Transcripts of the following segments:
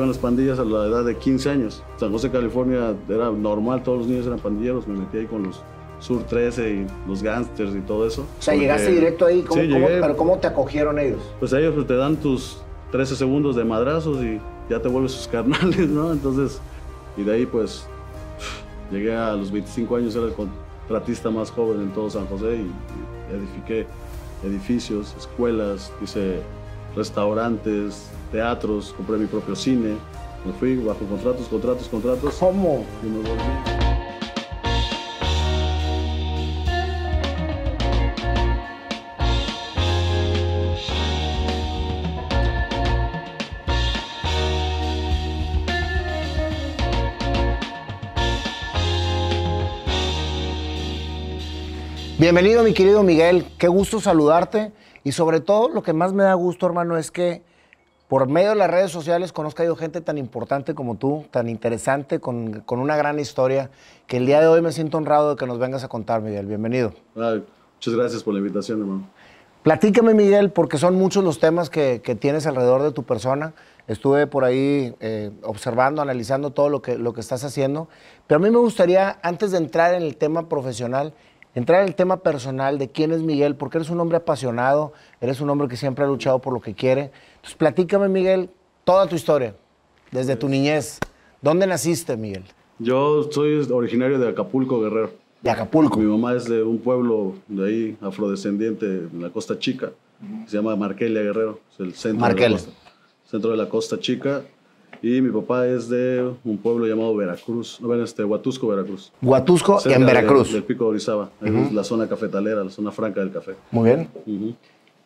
En las pandillas a la edad de 15 años. San José, California era normal, todos los niños eran pandilleros. Me metí ahí con los Sur 13 y los gangsters y todo eso. O sea, llegaste directo ahí, ¿cómo, Sí, cómo- pero ¿cómo te acogieron ellos? Pues ellos pues, te dan tus 13 segundos de madrazos y ya te vuelves sus carnales, ¿no? Entonces, y de ahí pues llegué a los 25 años, era el contratista más joven en todo San José y, y edifiqué edificios, escuelas, hice restaurantes, teatros, compré mi propio cine. Me fui bajo contratos, contratos, contratos ¿Cómo? y me volví. Bienvenido, mi querido Miguel. Qué gusto saludarte. Y sobre todo, lo que más me da gusto, hermano, es que por medio de las redes sociales conozca yo gente tan importante como tú, tan interesante, con, con una gran historia, que el día de hoy me siento honrado de que nos vengas a contar, Miguel. Bienvenido. Ay, muchas gracias por la invitación, hermano. Platícame, Miguel, porque son muchos los temas que, que tienes alrededor de tu persona. Estuve por ahí eh, observando, analizando todo lo que, lo que estás haciendo. Pero a mí me gustaría, antes de entrar en el tema profesional, entrar en el tema personal de quién es Miguel, porque eres un hombre apasionado, eres un hombre que siempre ha luchado por lo que quiere. Entonces, platícame, Miguel, toda tu historia, desde tu niñez. ¿Dónde naciste, Miguel? Yo soy originario de Acapulco, Guerrero. De Acapulco. Mi mamá es de un pueblo de ahí, afrodescendiente, en la Costa Chica. Se llama Markelia Guerrero. Es el centro. De la costa, centro de la Costa Chica. Y mi papá es de un pueblo llamado Veracruz. No, ven, este, Huatusco, Veracruz. Huatusco, Cerca en de- Veracruz. del Pico de Orizaba. Es la zona cafetalera, la zona franca del café. Muy bien.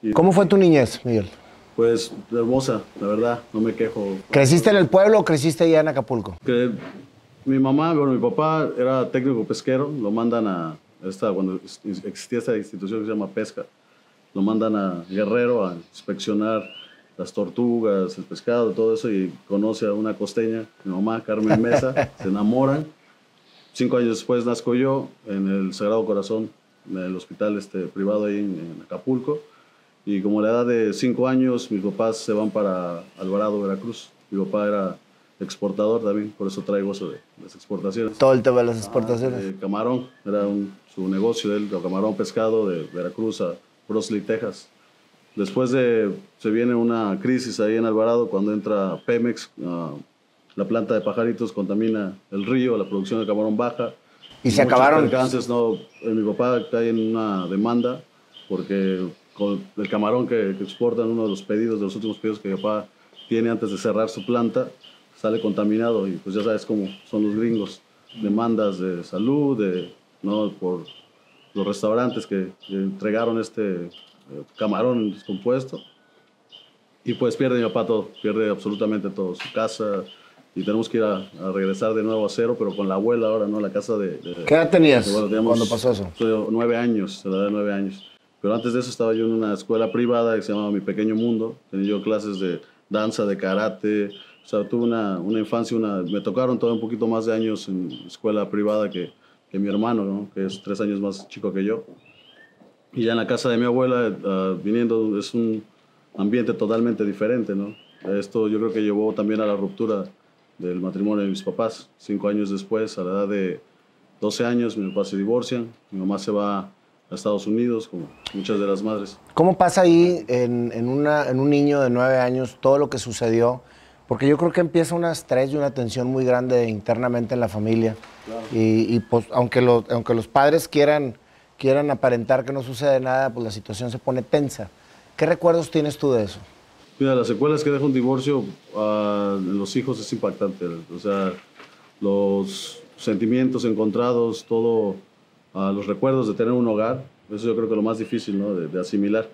Y, ¿Cómo fue tu niñez, Miguel? Pues hermosa, la verdad, no me quejo. ¿Creciste en el pueblo o creciste ya en Acapulco? que mi mamá, bueno, mi papá era técnico pesquero, lo mandan a, esta, cuando existía esta institución que se llama Pesca, lo mandan a Guerrero a inspeccionar las tortugas, el pescado, todo eso, y conoce a una costeña, mi mamá, Carmen Mesa, se enamoran. Cinco años después nazco yo en el Sagrado Corazón, en el hospital este, privado ahí en, en Acapulco. Y como a la edad de cinco años, mis papás se van para Alvarado, Veracruz. Mi papá era exportador también, por eso traigo eso de las exportaciones. Todo el tema de las exportaciones. Eh, camarón, era un- su negocio de él, camarón pescado de Veracruz a Brosley, Texas. Después de, se viene una crisis ahí en Alvarado cuando entra Pemex, ah, la planta de pajaritos contamina el río, la producción de camarón baja. Y se Muchos acabaron. percances, no, eh, mi papá cae en una demanda porque con el camarón que, que exportan, uno de los pedidos, de los últimos pedidos que mi papá tiene antes de cerrar su planta, sale contaminado y pues ya sabes cómo son los gringos. Demandas de salud, de, ¿no? por los restaurantes que, entregaron este eh, camarón descompuesto. Y pues pierde mi papá todo, pierde absolutamente todo, su casa. Y tenemos que ir a, a regresar de nuevo a cero, pero con la abuela ahora, ¿no? La casa de... de- ¿Qué edad tenías bueno, teníamos- cuando pasó eso? nueve años, a la edad de nueve años. Pero antes de eso estaba yo en una escuela privada que se llamaba Mi Pequeño Mundo. Tenía yo clases de danza, de karate. O sea, tuve una, una infancia, una, me tocaron todavía un poquito más de años en escuela privada que, que mi hermano, ¿no? que es tres años más chico que yo. Y ya en la casa de mi abuela, ah, viniendo, es un ambiente totalmente diferente, ¿no? Esto yo creo que llevó también a la ruptura del matrimonio de mis papás. Cinco años después, a la edad de 12 años, mi papá se divorcian, mi mamá se va a Estados Unidos, como muchas de las madres. ¿Cómo pasa ahí en, en una- en un niño de nueve años todo lo que sucedió? Porque yo creo que empieza un estrés y una tensión muy grande internamente en la familia. Y, y, pues aunque, lo- aunque los padres quieran, quieran aparentar que no sucede nada, pues la situación se pone tensa. ¿Qué recuerdos tienes tú de eso? Mira, las secuelas que deja un divorcio ah, en los hijos es impactante. O sea, los sentimientos encontrados, todo, ah, los recuerdos de tener un hogar, eso yo creo que es lo más difícil ¿no? de, asimilar.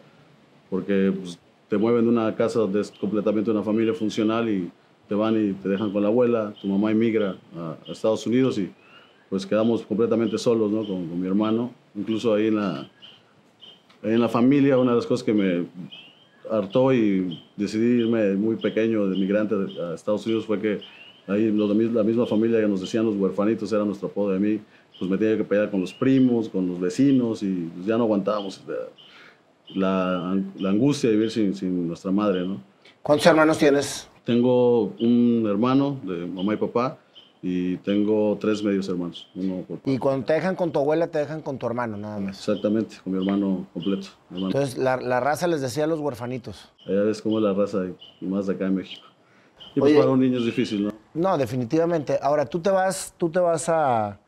Porque pues, te mueven de una casa donde es completamente una familia funcional y te van y te dejan con la abuela, tu mamá emigra a, a Estados Unidos y pues quedamos completamente solos ¿no? con, mi hermano. Incluso ahí en la, en la familia, una de las cosas que me hartó y decidí irme muy pequeño de migrante a Estados Unidos fue que ahí los la misma familia que nos decían los huerfanitos era nuestro apodo de mí, pues me tenía que pelear con los primos, con los vecinos y pues, ya no aguantábamos la, la angustia de vivir sin, sin nuestra madre, ¿no? ¿Cuántos hermanos tienes? Tengo un hermano de mamá y papá y tengo tres medios hermanos. Uno por Y cuando te dejan con tu abuela, te dejan con tu hermano, nada más. Exactamente, con mi hermano completo. mi hermano. Entonces, la, la raza les decía a los huerfanitos. Allá ves cómo es la raza y más de acá en México. Y pues Oye. para un niño es difícil, ¿no? No, definitivamente. Ahora, tú te vas, tú te vas a...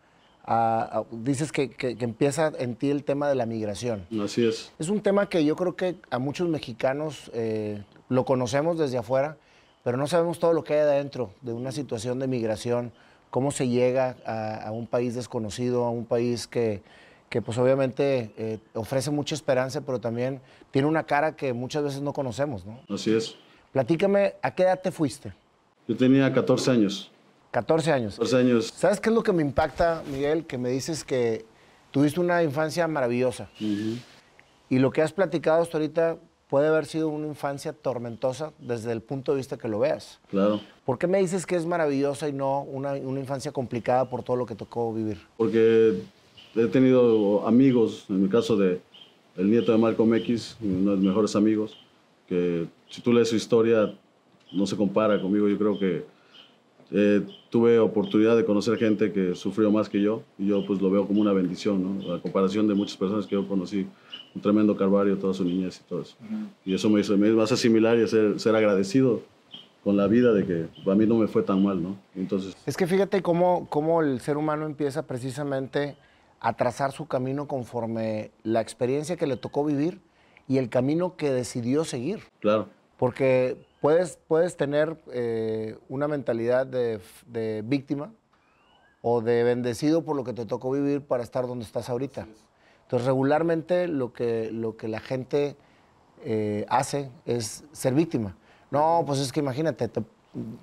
a- a- dices que, que- que empieza en ti el tema de la migración. Así es. Es un tema que yo creo que a muchos mexicanos eh, lo conocemos desde afuera, pero no sabemos todo lo que hay adentro de una situación de migración, cómo se llega a, a un país desconocido, a un país que, que pues obviamente eh, ofrece mucha esperanza, pero también tiene una cara que muchas veces no conocemos, ¿no? Así es. Platícame, ¿a qué edad te fuiste? Yo tenía 14 años. 14 años. 14 años. ¿Sabes qué es lo que me impacta, Miguel? Que me dices que tuviste una infancia maravillosa. Y lo que has platicado hasta ahorita puede haber sido una infancia tormentosa desde el punto de vista que lo veas. Claro. ¿Por qué me dices que es maravillosa y no una, una infancia complicada por todo lo que tocó vivir? Porque he tenido amigos, en mi caso de el nieto de Malcolm X, uno de mis mejores amigos, que si tú lees su historia no se compara conmigo. Yo creo que eh, tuve oportunidad de conocer gente que sufrió más que yo y yo pues lo veo como una bendición, ¿no? A comparación de muchas personas que yo conocí, un tremendo calvario toda su niñez y todo eso. Y eso me hizo, me hace asimilar y hacer, ser agradecido con la vida de que a mí no me fue tan mal, ¿no? Entonces, Es que fíjate cómo, cómo el ser humano empieza precisamente a trazar su camino conforme la experiencia que le tocó vivir y el camino que decidió seguir. claro, Porque puedes, puedes tener eh, una mentalidad de, de víctima o de bendecido por lo que te tocó vivir para estar donde estás ahorita. Entonces, regularmente lo que, lo que la gente eh, hace es ser víctima. No, pues es que imagínate, te-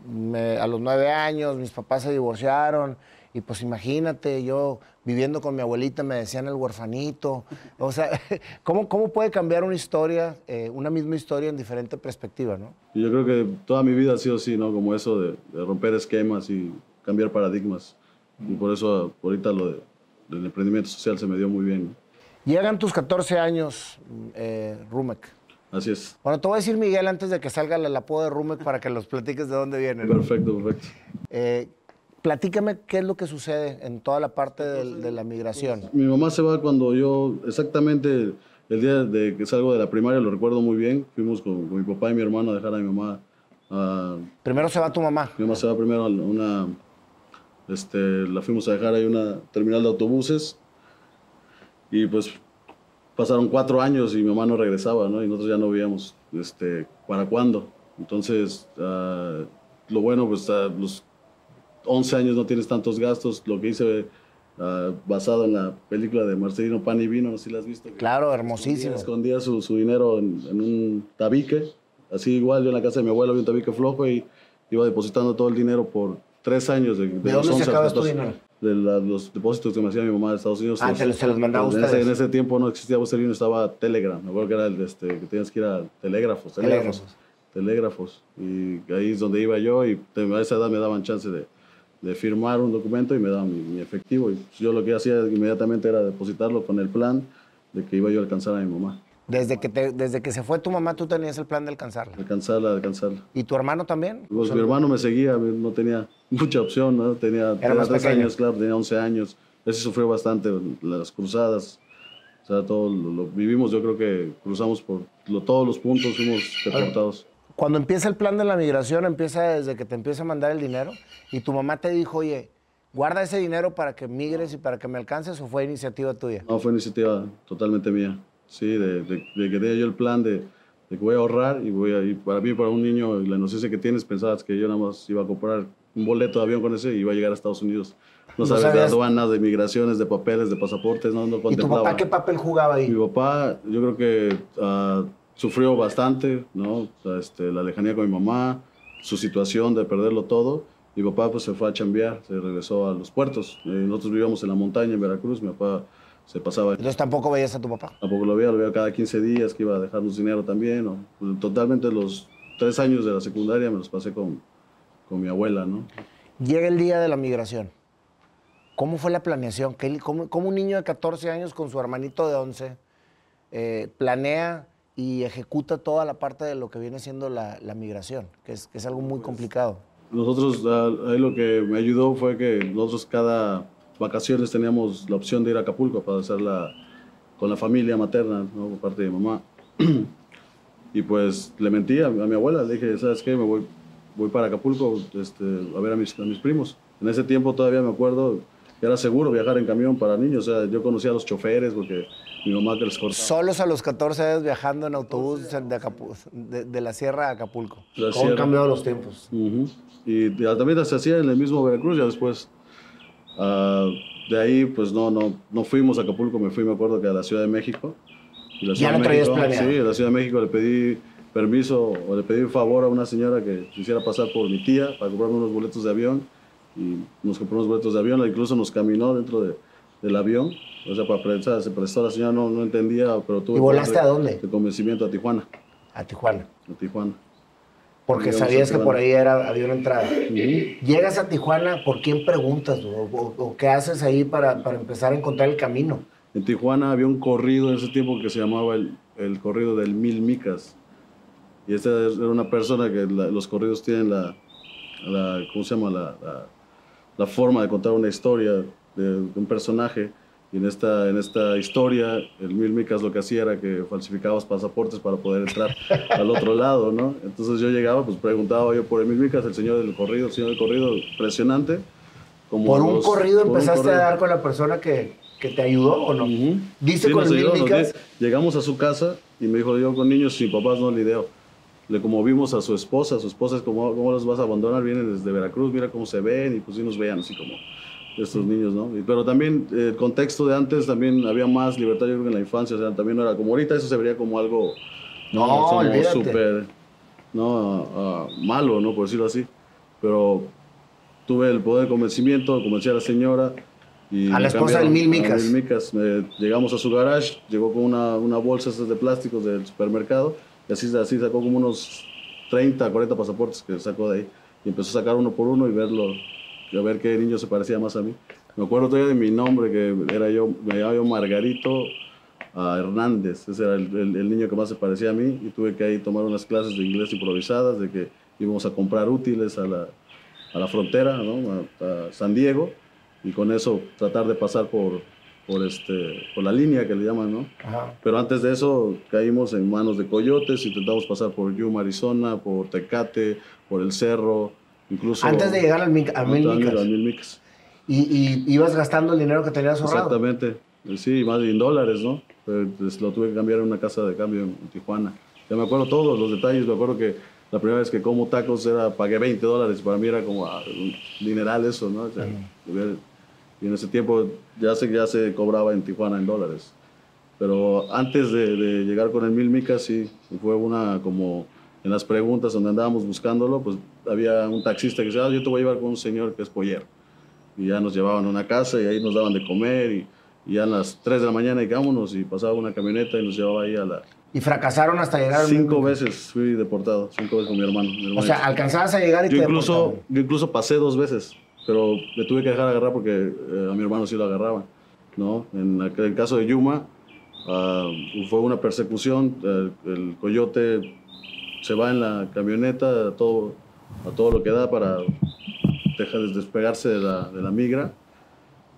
me- a los nueve años mis papás se divorciaron y pues imagínate, yo viviendo con mi abuelita me decían el huerfanito. O sea, ¿cómo, cómo puede cambiar una historia, eh, una misma historia en diferente perspectiva, no? Yo creo que toda mi vida ha sido así, ¿no? Como eso de, de romper esquemas y cambiar paradigmas. Y por eso ahorita lo de- del emprendimiento social se me dio muy bien. ¿no? Llegan tus 14 años, eh, Rumek. Así es. Bueno, te voy a decir, Miguel, antes de que salga el apodo de Rumek para que los platiques de dónde vienen. ¿no? Perfecto, perfecto. Eh, platícame qué es lo que sucede en toda la parte de, la migración. Mi mamá se va cuando yo, exactamente el día de que salgo de la primaria, lo recuerdo muy bien. Fuimos con, con mi papá y mi hermano a dejar a mi mamá. a- Primero se va tu mamá. mi mamá se va primero a una, este, la fuimos a dejar ahí una terminal de autobuses. Y pues pasaron cuatro años y mi mamá no regresaba, ¿no? Y nosotros ya no veíamos, este, para cuándo. Entonces, ah, lo bueno, pues a los 11 años no tienes tantos gastos. Lo que hice ah, basado en la película de Marcelino Pan y Vino, no sé si la has visto. Claro, hermosísimo. Escondía, escondía su, su dinero en, en un tabique. Así igual, yo en la casa de mi abuelo había un tabique flojo y iba depositando todo el dinero por tres años. ¿De, ¿De los dónde 11 a sacabas tu 14, dinero? De la- los depósitos que me hacía mi mamá de Estados Unidos. Ah, Los- se los mandaba a ese, ustedes. en ese tiempo no existía Union, estaba Telegram. Me acuerdo que era el de este, que tenías que ir a telégrafos. Telégrafos. Telégrafos. Y ahí es donde iba yo y a esa edad me daban chance de, de firmar un documento y me daban mi, mi efectivo. Y yo lo que hacía inmediatamente era depositarlo con el plan de que iba yo a alcanzar a mi mamá. Desde que, te- desde que se fue tu mamá, tú tenías el plan de alcanzarla. Alcanzarla, alcanzarla. ¿Y tu hermano también? Pues mi hermano me seguía, no tenía mucha opción, ¿no? Tenía, tenía más tres pequeño. años, claro, tenía 11 años. Ese sufrió bastante, las cruzadas. O sea, todo lo, lo vivimos, yo creo que cruzamos por lo- todos los puntos, fuimos deportados. Cuando empieza el plan de la migración, empieza desde que te empieza a mandar el dinero y tu mamá te dijo, oye, guarda ese dinero para que migres y para que me alcances o fue iniciativa tuya. No, fue iniciativa totalmente mía. Sí, de, de- de que tenía yo el plan de, de que voy a ahorrar y voy a ir. Para mí, para un niño, la inocencia que tienes, pensabas que yo nada más iba a comprar un boleto de avión con ese y iba a llegar a Estados Unidos. No, No sabes de aduanas, de migraciones, de papeles, de pasaportes, no, no ¿Y tu contemplaba. papá qué papel jugaba ahí? Mi papá, yo creo que ah, sufrió bastante, ¿no? Este, la lejanía con mi mamá, su situación de perderlo todo. Mi papá pues se fue a chambear, se regresó a los puertos. Eh, nosotros vivíamos en la montaña, en Veracruz. Mi papá se pasaba Entonces tampoco veías a tu papá. Tampoco lo veía, lo veía cada 15 días que iba a dejarnos dinero también. ¿no? Pues, Totalmente los tres años de la secundaria me los pasé con, con mi abuela, ¿no? Llega el día de la migración. ¿Cómo fue la planeación? ¿Qué- ¿Cómo, cómo un niño de 14 años con su hermanito de 11 eh, planea y ejecuta toda la parte de lo que viene siendo la, la migración, que es, que es, algo muy Pues, complicado. Nosotros, ahí lo que me ayudó fue que nosotros cada vacaciones teníamos la opción de ir a Acapulco para hacerla con la familia materna, ¿no? por parte de mamá. y pues le mentí a, a, mi abuela, le dije, ¿sabes qué? Me voy, voy para Acapulco este, a ver a mis, a mis primos. En ese tiempo todavía me acuerdo que era seguro viajar en camión para niños. O sea, yo conocía a los choferes porque mi mamá que les cortaba. Solos a los 14 años viajando en autobús de, Acapu de, de la sierra a Acapulco. La ¿Cómo han cambiado los tiempos? Uh -huh. Y también se hacía en el mismo Veracruz, ya después. Uh, de ahí, pues no, no, no fuimos a Acapulco, me fui, me acuerdo que a la Ciudad de México. Y la Ciudad ya no traías planeado. Sí, en la Ciudad de México le pedí permiso o le pedí un favor a una señora que quisiera pasar por mi tía para comprarme unos boletos de avión y nos compró unos boletos de avión, incluso nos caminó dentro de, del avión, o sea, para prestar, se prestó, la señora no, no entendía, pero tuvo... ¿Y volaste a dónde? De convencimiento a Tijuana. A Tijuana. A Tijuana. Porque sabías que por ahí era, había una entrada. Uh -huh. Llegas a Tijuana, ¿por quién preguntas? O, o, o qué haces ahí para, para, empezar a encontrar el camino? En Tijuana había un corrido en ese tiempo que se llamaba el, el corrido del Mil Micas. Y esta era una persona que la, los corridos tienen la, la, ¿cómo se llama? La, la, la, forma de contar una historia de, de, un personaje. Y en esta, en esta historia, el Mil Micas lo que hacía era que falsificabas pasaportes para poder entrar al otro lado, ¿no? Entonces yo llegaba, pues preguntaba yo por el Mil Micas, el señor del corrido, el señor del corrido, impresionante. Como ¿Por un los, corrido por empezaste un corrido. a dar con la persona que, que te ayudó o no? Uh -huh. ¿Dice sí, con el Mil ayudó, Micas? Llegamos a su casa y me dijo, yo con niños sin papás no lidio. Le conmovimos a su esposa, su esposa es como, ¿cómo los vas a abandonar? Vienen desde Veracruz, mira cómo se ven y pues sí nos vean así como estos niños, ¿no? Pero también eh, el contexto de antes también había más libertad, yo creo que en la infancia, o sea, también no era como ahorita, eso se vería como algo no, no súper no, uh, malo, ¿no? Por decirlo así. Pero tuve el poder de convencimiento, convencí a la señora. Y a la esposa del Mil Micas. Mil Micas. Eh, llegamos a su garage, llegó con una, una bolsa de plásticos del supermercado y así, así sacó como unos 30, 40 pasaportes que sacó de ahí. Y empezó a sacar uno por uno y verlo, a ver qué niño se parecía más a mí. Me acuerdo todavía de mi nombre, que era yo, me llamaba yo Margarito Hernández. Ese era el, el, el, niño que más se parecía a mí. Y tuve que ahí tomar unas clases de inglés improvisadas, de que íbamos a comprar útiles a la, a la frontera, ¿no? a, a, San Diego. Y con eso tratar de pasar por, por, este, por la línea que le llaman, ¿no? Ajá. Pero antes de eso caímos en manos de coyotes, intentamos pasar por Yuma, Arizona, por Tecate, por el Cerro, incluso... Antes de llegar al, Mil, al Mil Micas. Mil Micas. Y, y, ibas gastando el dinero que tenías ahorrado. Exactamente, sí, más en dólares, ¿no? Pues lo tuve que cambiar en una casa de cambio en Tijuana. Ya me acuerdo todos los detalles, me acuerdo que la primera vez que como tacos era, pagué 20 dólares, para mí era como ah, un dineral eso, ¿no? O sea. Y en ese tiempo ya se, ya se cobraba en Tijuana en dólares. Pero antes de, de llegar con el Mil Micas, sí, fue una como en las preguntas donde andábamos buscándolo, pues había un taxista que decía, ah, yo te voy a llevar con un señor que es pollero. Y ya nos llevaban a una casa y ahí nos daban de comer y, y ya a las 3 de la mañana vámonos y pasaba una camioneta y nos llevaba ahí a la... ¿Y fracasaron hasta llegar? Cinco veces fui deportado, cinco veces con mi hermano. Mi o sea, alcanzabas a llegar y yo te incluso, deportaron. yo incluso pasé dos veces, pero me tuve que dejar agarrar porque eh, a mi hermano sí lo agarraban. ¿no? En el, el caso de Yuma, uh, fue una persecución, el, el coyote se va en la camioneta a todo, a todo lo que da para dejar de despegarse de la, de la migra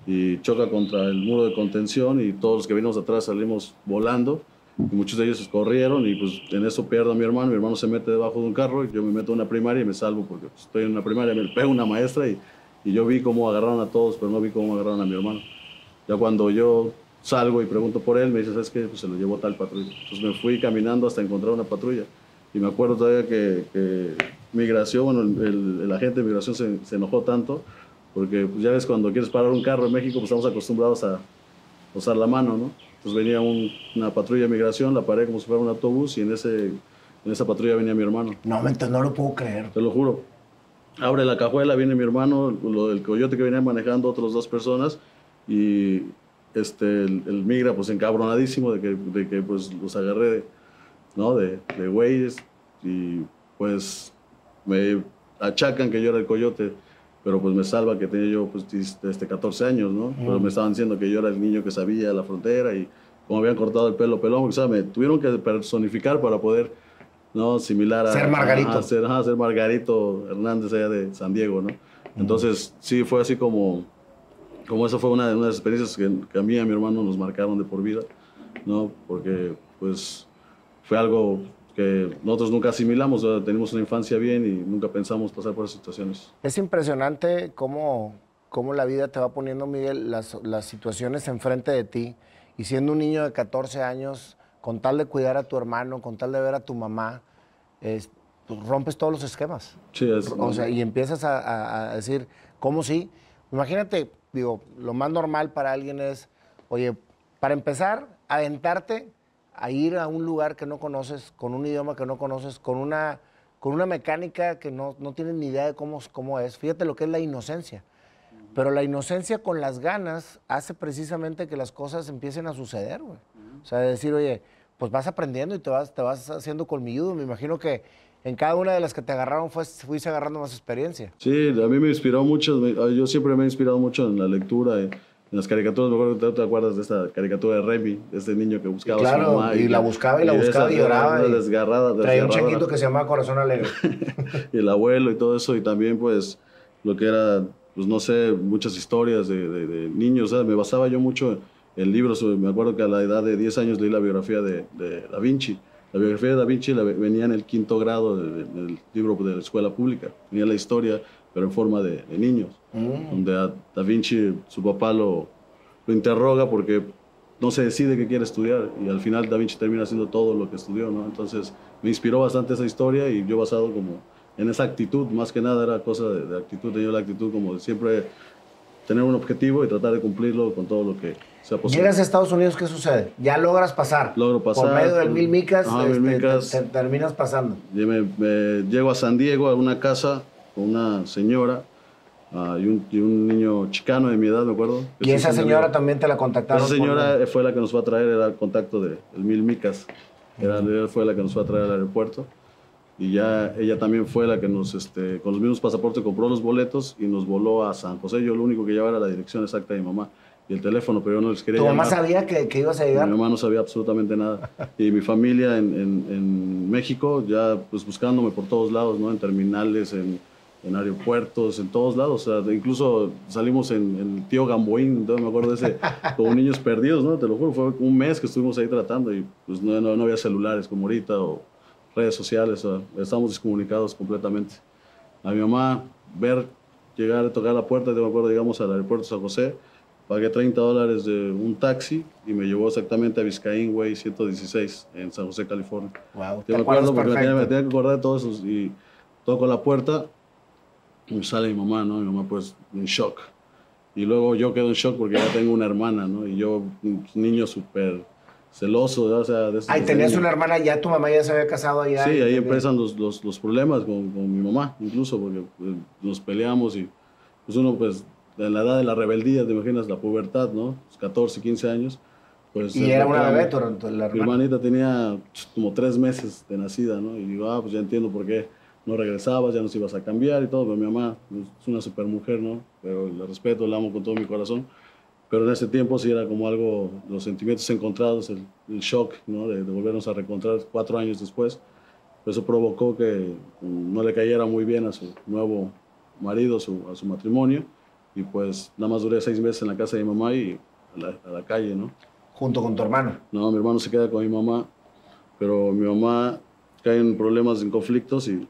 y choca contra el muro de contención y todos los que venimos atrás salimos volando muchos de ellos corrieron y pues en eso pierdo a mi hermano, mi hermano se mete debajo de un carro y yo me meto en una primaria y me salvo porque estoy en una primaria, me pega una maestra y, y yo vi cómo agarraron a todos, pero no vi cómo agarraron a mi hermano. Ya cuando yo salgo y pregunto por él, me dice, ¿sabes qué? Pues se lo llevó tal patrulla. Entonces me fui caminando hasta encontrar una patrulla. Y me acuerdo todavía que, que migración, bueno, el, el, el, agente de migración se, se enojó tanto, porque pues, ya ves, cuando quieres parar un carro en México, pues estamos acostumbrados a usar la mano, ¿no? Entonces venía un, una patrulla de migración, la paré como si fuera un autobús y en, ese, en esa patrulla venía mi hermano. No, no lo puedo creer. Te lo juro. Abre la cajuela, viene mi hermano, lo, el coyote que venía manejando, otras dos personas, y este, el, el, migra pues encabronadísimo de que, de que pues los agarré de, ¿no? de, de güeyes y pues me achacan que yo era el coyote, pero pues me salva que tenía yo pues este, 14 años, ¿no? Mm. Pero me estaban diciendo que yo era el niño que sabía la frontera y como habían cortado el pelo pelón, porque, ¿sabes? Me tuvieron que personificar para poder, ¿no? Similar a... Ser Margarito. A, ser, ser Margarito Hernández allá de San Diego, ¿no? Entonces, sí, fue así como, como eso fue una, una de las experiencias que, que, a mí y a mi hermano nos marcaron de por vida, ¿no? Porque, pues, fue algo que nosotros nunca asimilamos, tenemos una infancia bien y nunca pensamos pasar por esas situaciones. Es impresionante cómo, cómo la vida te va poniendo, Miguel, las, las situaciones enfrente de ti y siendo un niño de 14 años, con tal de cuidar a tu hermano, con tal de ver a tu mamá, es, pues, rompes todos los esquemas. Sí, es, O sea, y empiezas a, a, decir, ¿cómo sí? Imagínate, digo, lo más normal para alguien es, oye, para empezar, aventarte a ir a un lugar que no conoces, con un idioma que no conoces, con una, con una mecánica que no, no tienes ni idea de cómo, cómo es. Fíjate lo que es la inocencia. Pero la inocencia con las ganas hace precisamente que las cosas empiecen a suceder, güey. O sea, decir, oye, pues vas aprendiendo y te vas, te vas haciendo colmilludo. Me imagino que en cada una de las que te agarraron fue, fuiste agarrando más experiencia. Sí, a mí me inspiró mucho. Yo siempre me he inspirado mucho en la lectura. En las caricaturas, me acuerdo que te acuerdas de esta caricatura de Remy, de este niño que buscaba claro, a su mamá. Y, y la buscaba y la buscaba y lloraba. Y desgarrada, traía un chiquito que se llamaba Corazón Alegre. y el abuelo y todo eso. Y también, pues, lo que era pues no sé, muchas historias de, de, de niños. ¿sabes? Me basaba yo mucho en libros. Me acuerdo que a la edad de 10 años leí la biografía de, de Da Vinci. La biografía de Da Vinci la, venía en el quinto grado del libro de la escuela pública. Venía la historia, pero en forma de, niños. Mm. Donde a Da Vinci, su papá lo, lo interroga porque no se decide qué quiere estudiar y al final Da Vinci termina haciendo todo lo que estudió, ¿no? Entonces me inspiró bastante esa historia y yo basado como en esa actitud, más que nada era cosa de, de actitud, tenía la actitud como de siempre tener un objetivo y tratar de cumplirlo con todo lo que sea posible. Llegas a Estados Unidos, ¿qué sucede? Ya logras pasar. Logro pasar. Por medio del Mil Micas, ajá, este, Mil Micas te, te terminas pasando. Me, me, llego a San Diego, a una casa con una señora uh, y, un, y, un, niño chicano de mi edad, me acuerdo. ¿Y esa señora también te la contactaron? Esa señora por... fue la que nos fue a traer, era el contacto del de, Mil Micas. Era, uh -huh. Fue la que nos fue a traer al aeropuerto y ya ella también fue la que nos, este, con los mismos pasaportes compró los boletos y nos voló a San José. Yo lo único que llevaba era la dirección exacta de mi mamá y el teléfono, pero yo no les quería ¿Tu llamar. mamá sabía que, que, ibas a llegar? Mi mamá no sabía absolutamente nada. Y mi familia en, en, en, México ya pues buscándome por todos lados, ¿no? En terminales, en, en aeropuertos, en todos lados. O sea, incluso salimos en el tío Gamboín, entonces me acuerdo de ese, como niños perdidos, ¿no? Te lo juro, fue un mes que estuvimos ahí tratando y pues no, no, no había celulares como ahorita o redes sociales, o sea, estamos descomunicados completamente. A mi mamá, ver, llegar, tocar la puerta, yo me acuerdo, llegamos al aeropuerto de San José, pagué 30 dólares de un taxi y me llevó exactamente a Biscayne Way 116 en San José, California. Wow, yo me acuerdo porque me tenía, me tenía, que acordar de todo eso y toco la puerta y sale mi mamá, ¿no? Mi mamá pues en shock. Y luego yo quedo en shock porque ya tengo una hermana, ¿no? Y yo, un niño súper celoso, o sea... De Ay, tenías niño. una hermana, ya tu mamá ya se había casado allá. Sí, ahí empiezan los, los, los, problemas con, con, mi mamá, incluso, porque pues, nos peleamos y pues uno, pues, en la edad de la rebeldía, te imaginas, la pubertad, ¿no? 14, 15 años. Pues, y era una bebé, tu, la hermana. Mi hermanita tenía como tres meses de nacida, ¿no? Y digo, ah, pues ya entiendo por qué no regresabas, ya nos ibas a cambiar y todo, pero mi mamá es una super mujer, ¿no? Pero la respeto, la amo con todo mi corazón pero en ese tiempo sí era como algo, los sentimientos encontrados, el, el shock ¿no? de, de, volvernos a reencontrar cuatro años después. Eso provocó que no le cayera muy bien a su nuevo marido, su, a su matrimonio, y pues nada más duré seis meses en la casa de mi mamá y a la, a la calle, ¿no? ¿Junto con tu hermano? No, mi hermano se queda con mi mamá, pero mi mamá cae en problemas, en conflictos y,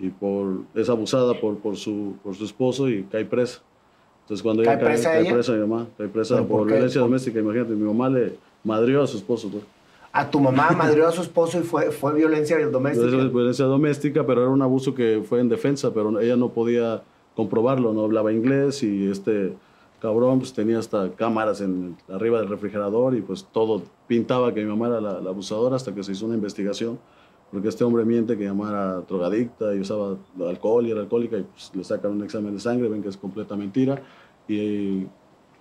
y por, es abusada por, por, su, por su esposo y cae presa. Entonces cuando ¿Cae ella presa cae, ella? cae presa mi mamá, cae presa por, por violencia doméstica, imagínate, mi mamá le madrió a su esposo. ¿no? A tu mamá madrió a su esposo y fue, fue violencia doméstica. Violencia, violencia doméstica, pero era un abuso que fue en defensa, pero ella no podía comprobarlo, no hablaba inglés y este cabrón pues tenía hasta cámaras en, arriba del refrigerador y pues todo pintaba que mi mamá era la, la abusadora hasta que se hizo una investigación porque este hombre miente que era drogadicta y usaba alcohol y era alcohólica y pues, le sacan un examen de sangre, ven que es completa mentira y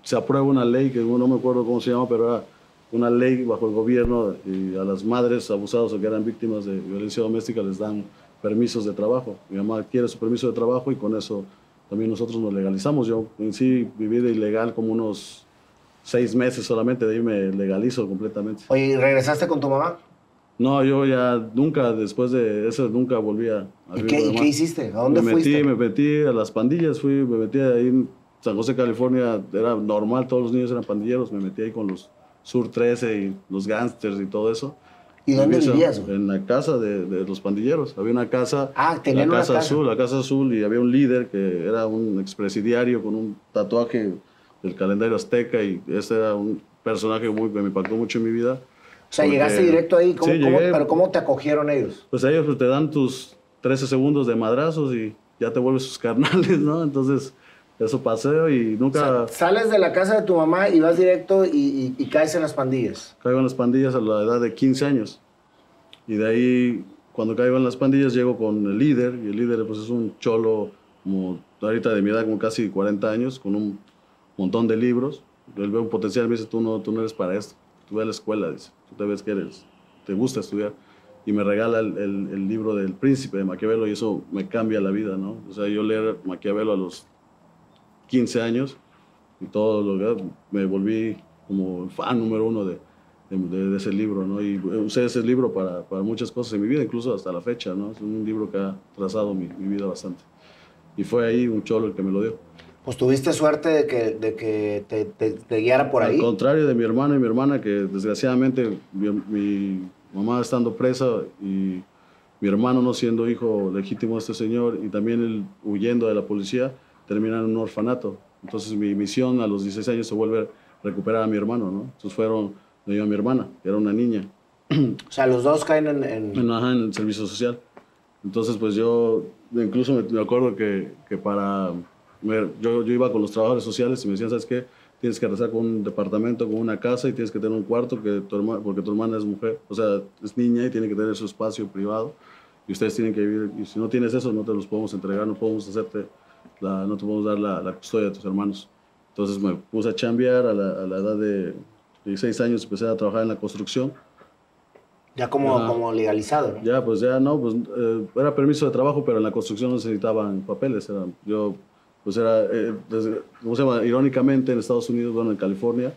se aprueba una ley que no me acuerdo cómo se llama, pero era una ley bajo el gobierno y a las madres abusadas o que eran víctimas de violencia doméstica les dan permisos de trabajo. Mi mamá adquiere su permiso de trabajo y con eso también nosotros nos legalizamos. Yo en sí viví de ilegal como unos seis meses solamente, de ahí me legalizo completamente. Oye, ¿y regresaste con tu mamá? No, yo ya nunca, después de eso, nunca volví a... a ¿Y vivir qué, y qué hiciste? ¿A dónde me fuiste? metí, me metí a las pandillas, fui, me metí ahí en San José, California, era normal, todos los niños eran pandilleros, me metí ahí con los Sur 13 y los gangsters y todo eso. ¿Y dónde Viví, vivías, güey? En la casa de, de los pandilleros. Había una casa, Ah, tenían la una casa. azul, la casa azul, y había un líder que era un expresidiario con un tatuaje del calendario azteca y ese era un personaje muy, que me impactó mucho en mi vida. O sea, porque- llegaste directo ahí. ¿Cómo, Sí, cómo- llegué. pero ¿cómo te acogieron ellos? Pues ellos pues, te dan tus 13 segundos de madrazos y ya te vuelves sus carnales, ¿no? Entonces, eso paseo y nunca Sales de la casa de tu mamá y vas directo y, y- y caes en las pandillas. caigo en las pandillas a la edad de 15 años. Y de ahí, cuando caigo en las pandillas, llego con el líder, y el líder pues es un cholo como ahorita de mi edad, como casi 40 años, con un montón de libros. Él ve un potencial, me dice, tú no, tú no eres para esto, tú ve a la escuela, dice, tú te ves que eres, te gusta estudiar. Y me regala el, el- el libro del príncipe de Maquiavelo y eso me cambia la vida, ¿no? O sea, yo leer Maquiavelo a los 15 años y todo lo que me volví como fan número uno de, de, de ese libro, ¿no? Y usé ese libro para, para muchas cosas en mi vida, incluso hasta la fecha, ¿no? Es un libro que ha trazado mi, mi vida bastante. Y fue ahí un cholo el que me lo dio. Pues tuviste suerte de que, de que te, te- te guiara por ahí. Al contrario de mi hermano y mi hermana, que desgraciadamente mi, mi mamá estando presa y mi hermano no siendo hijo legítimo de este señor y también él huyendo de la policía, termina en un orfanato. Entonces mi misión a los 16 años se vuelve a recuperar a mi hermano, ¿no? Entonces fueron, me dio a mi hermana, que era una niña, O sea, los dos caen en... en- en, ajá, en el servicio social. Entonces, pues yo, incluso me, me acuerdo que, que para, me- yo, yo iba con los trabajadores sociales y me decían, ¿sabes qué? Tienes que rezar con un departamento, con una casa y tienes que tener un cuarto que tu herma- porque tu hermana es mujer, o sea, es niña y tiene que tener su espacio privado y ustedes tienen que vivir, y si no tienes eso, no te los podemos entregar, no podemos hacerte, la, no te podemos dar la, la custodia de tus hermanos. Entonces me puse a chambear a la, a la edad de 16 años, empecé a trabajar en la construcción. ya como, Ajá. como legalizado, ¿no? Ya, pues ya no, pues eh, era permiso de trabajo, pero en la construcción no necesitaban papeles. Era, yo, pues era, eh, desde- ¿cómo se llama? Irónicamente en Estados Unidos, bueno, en California,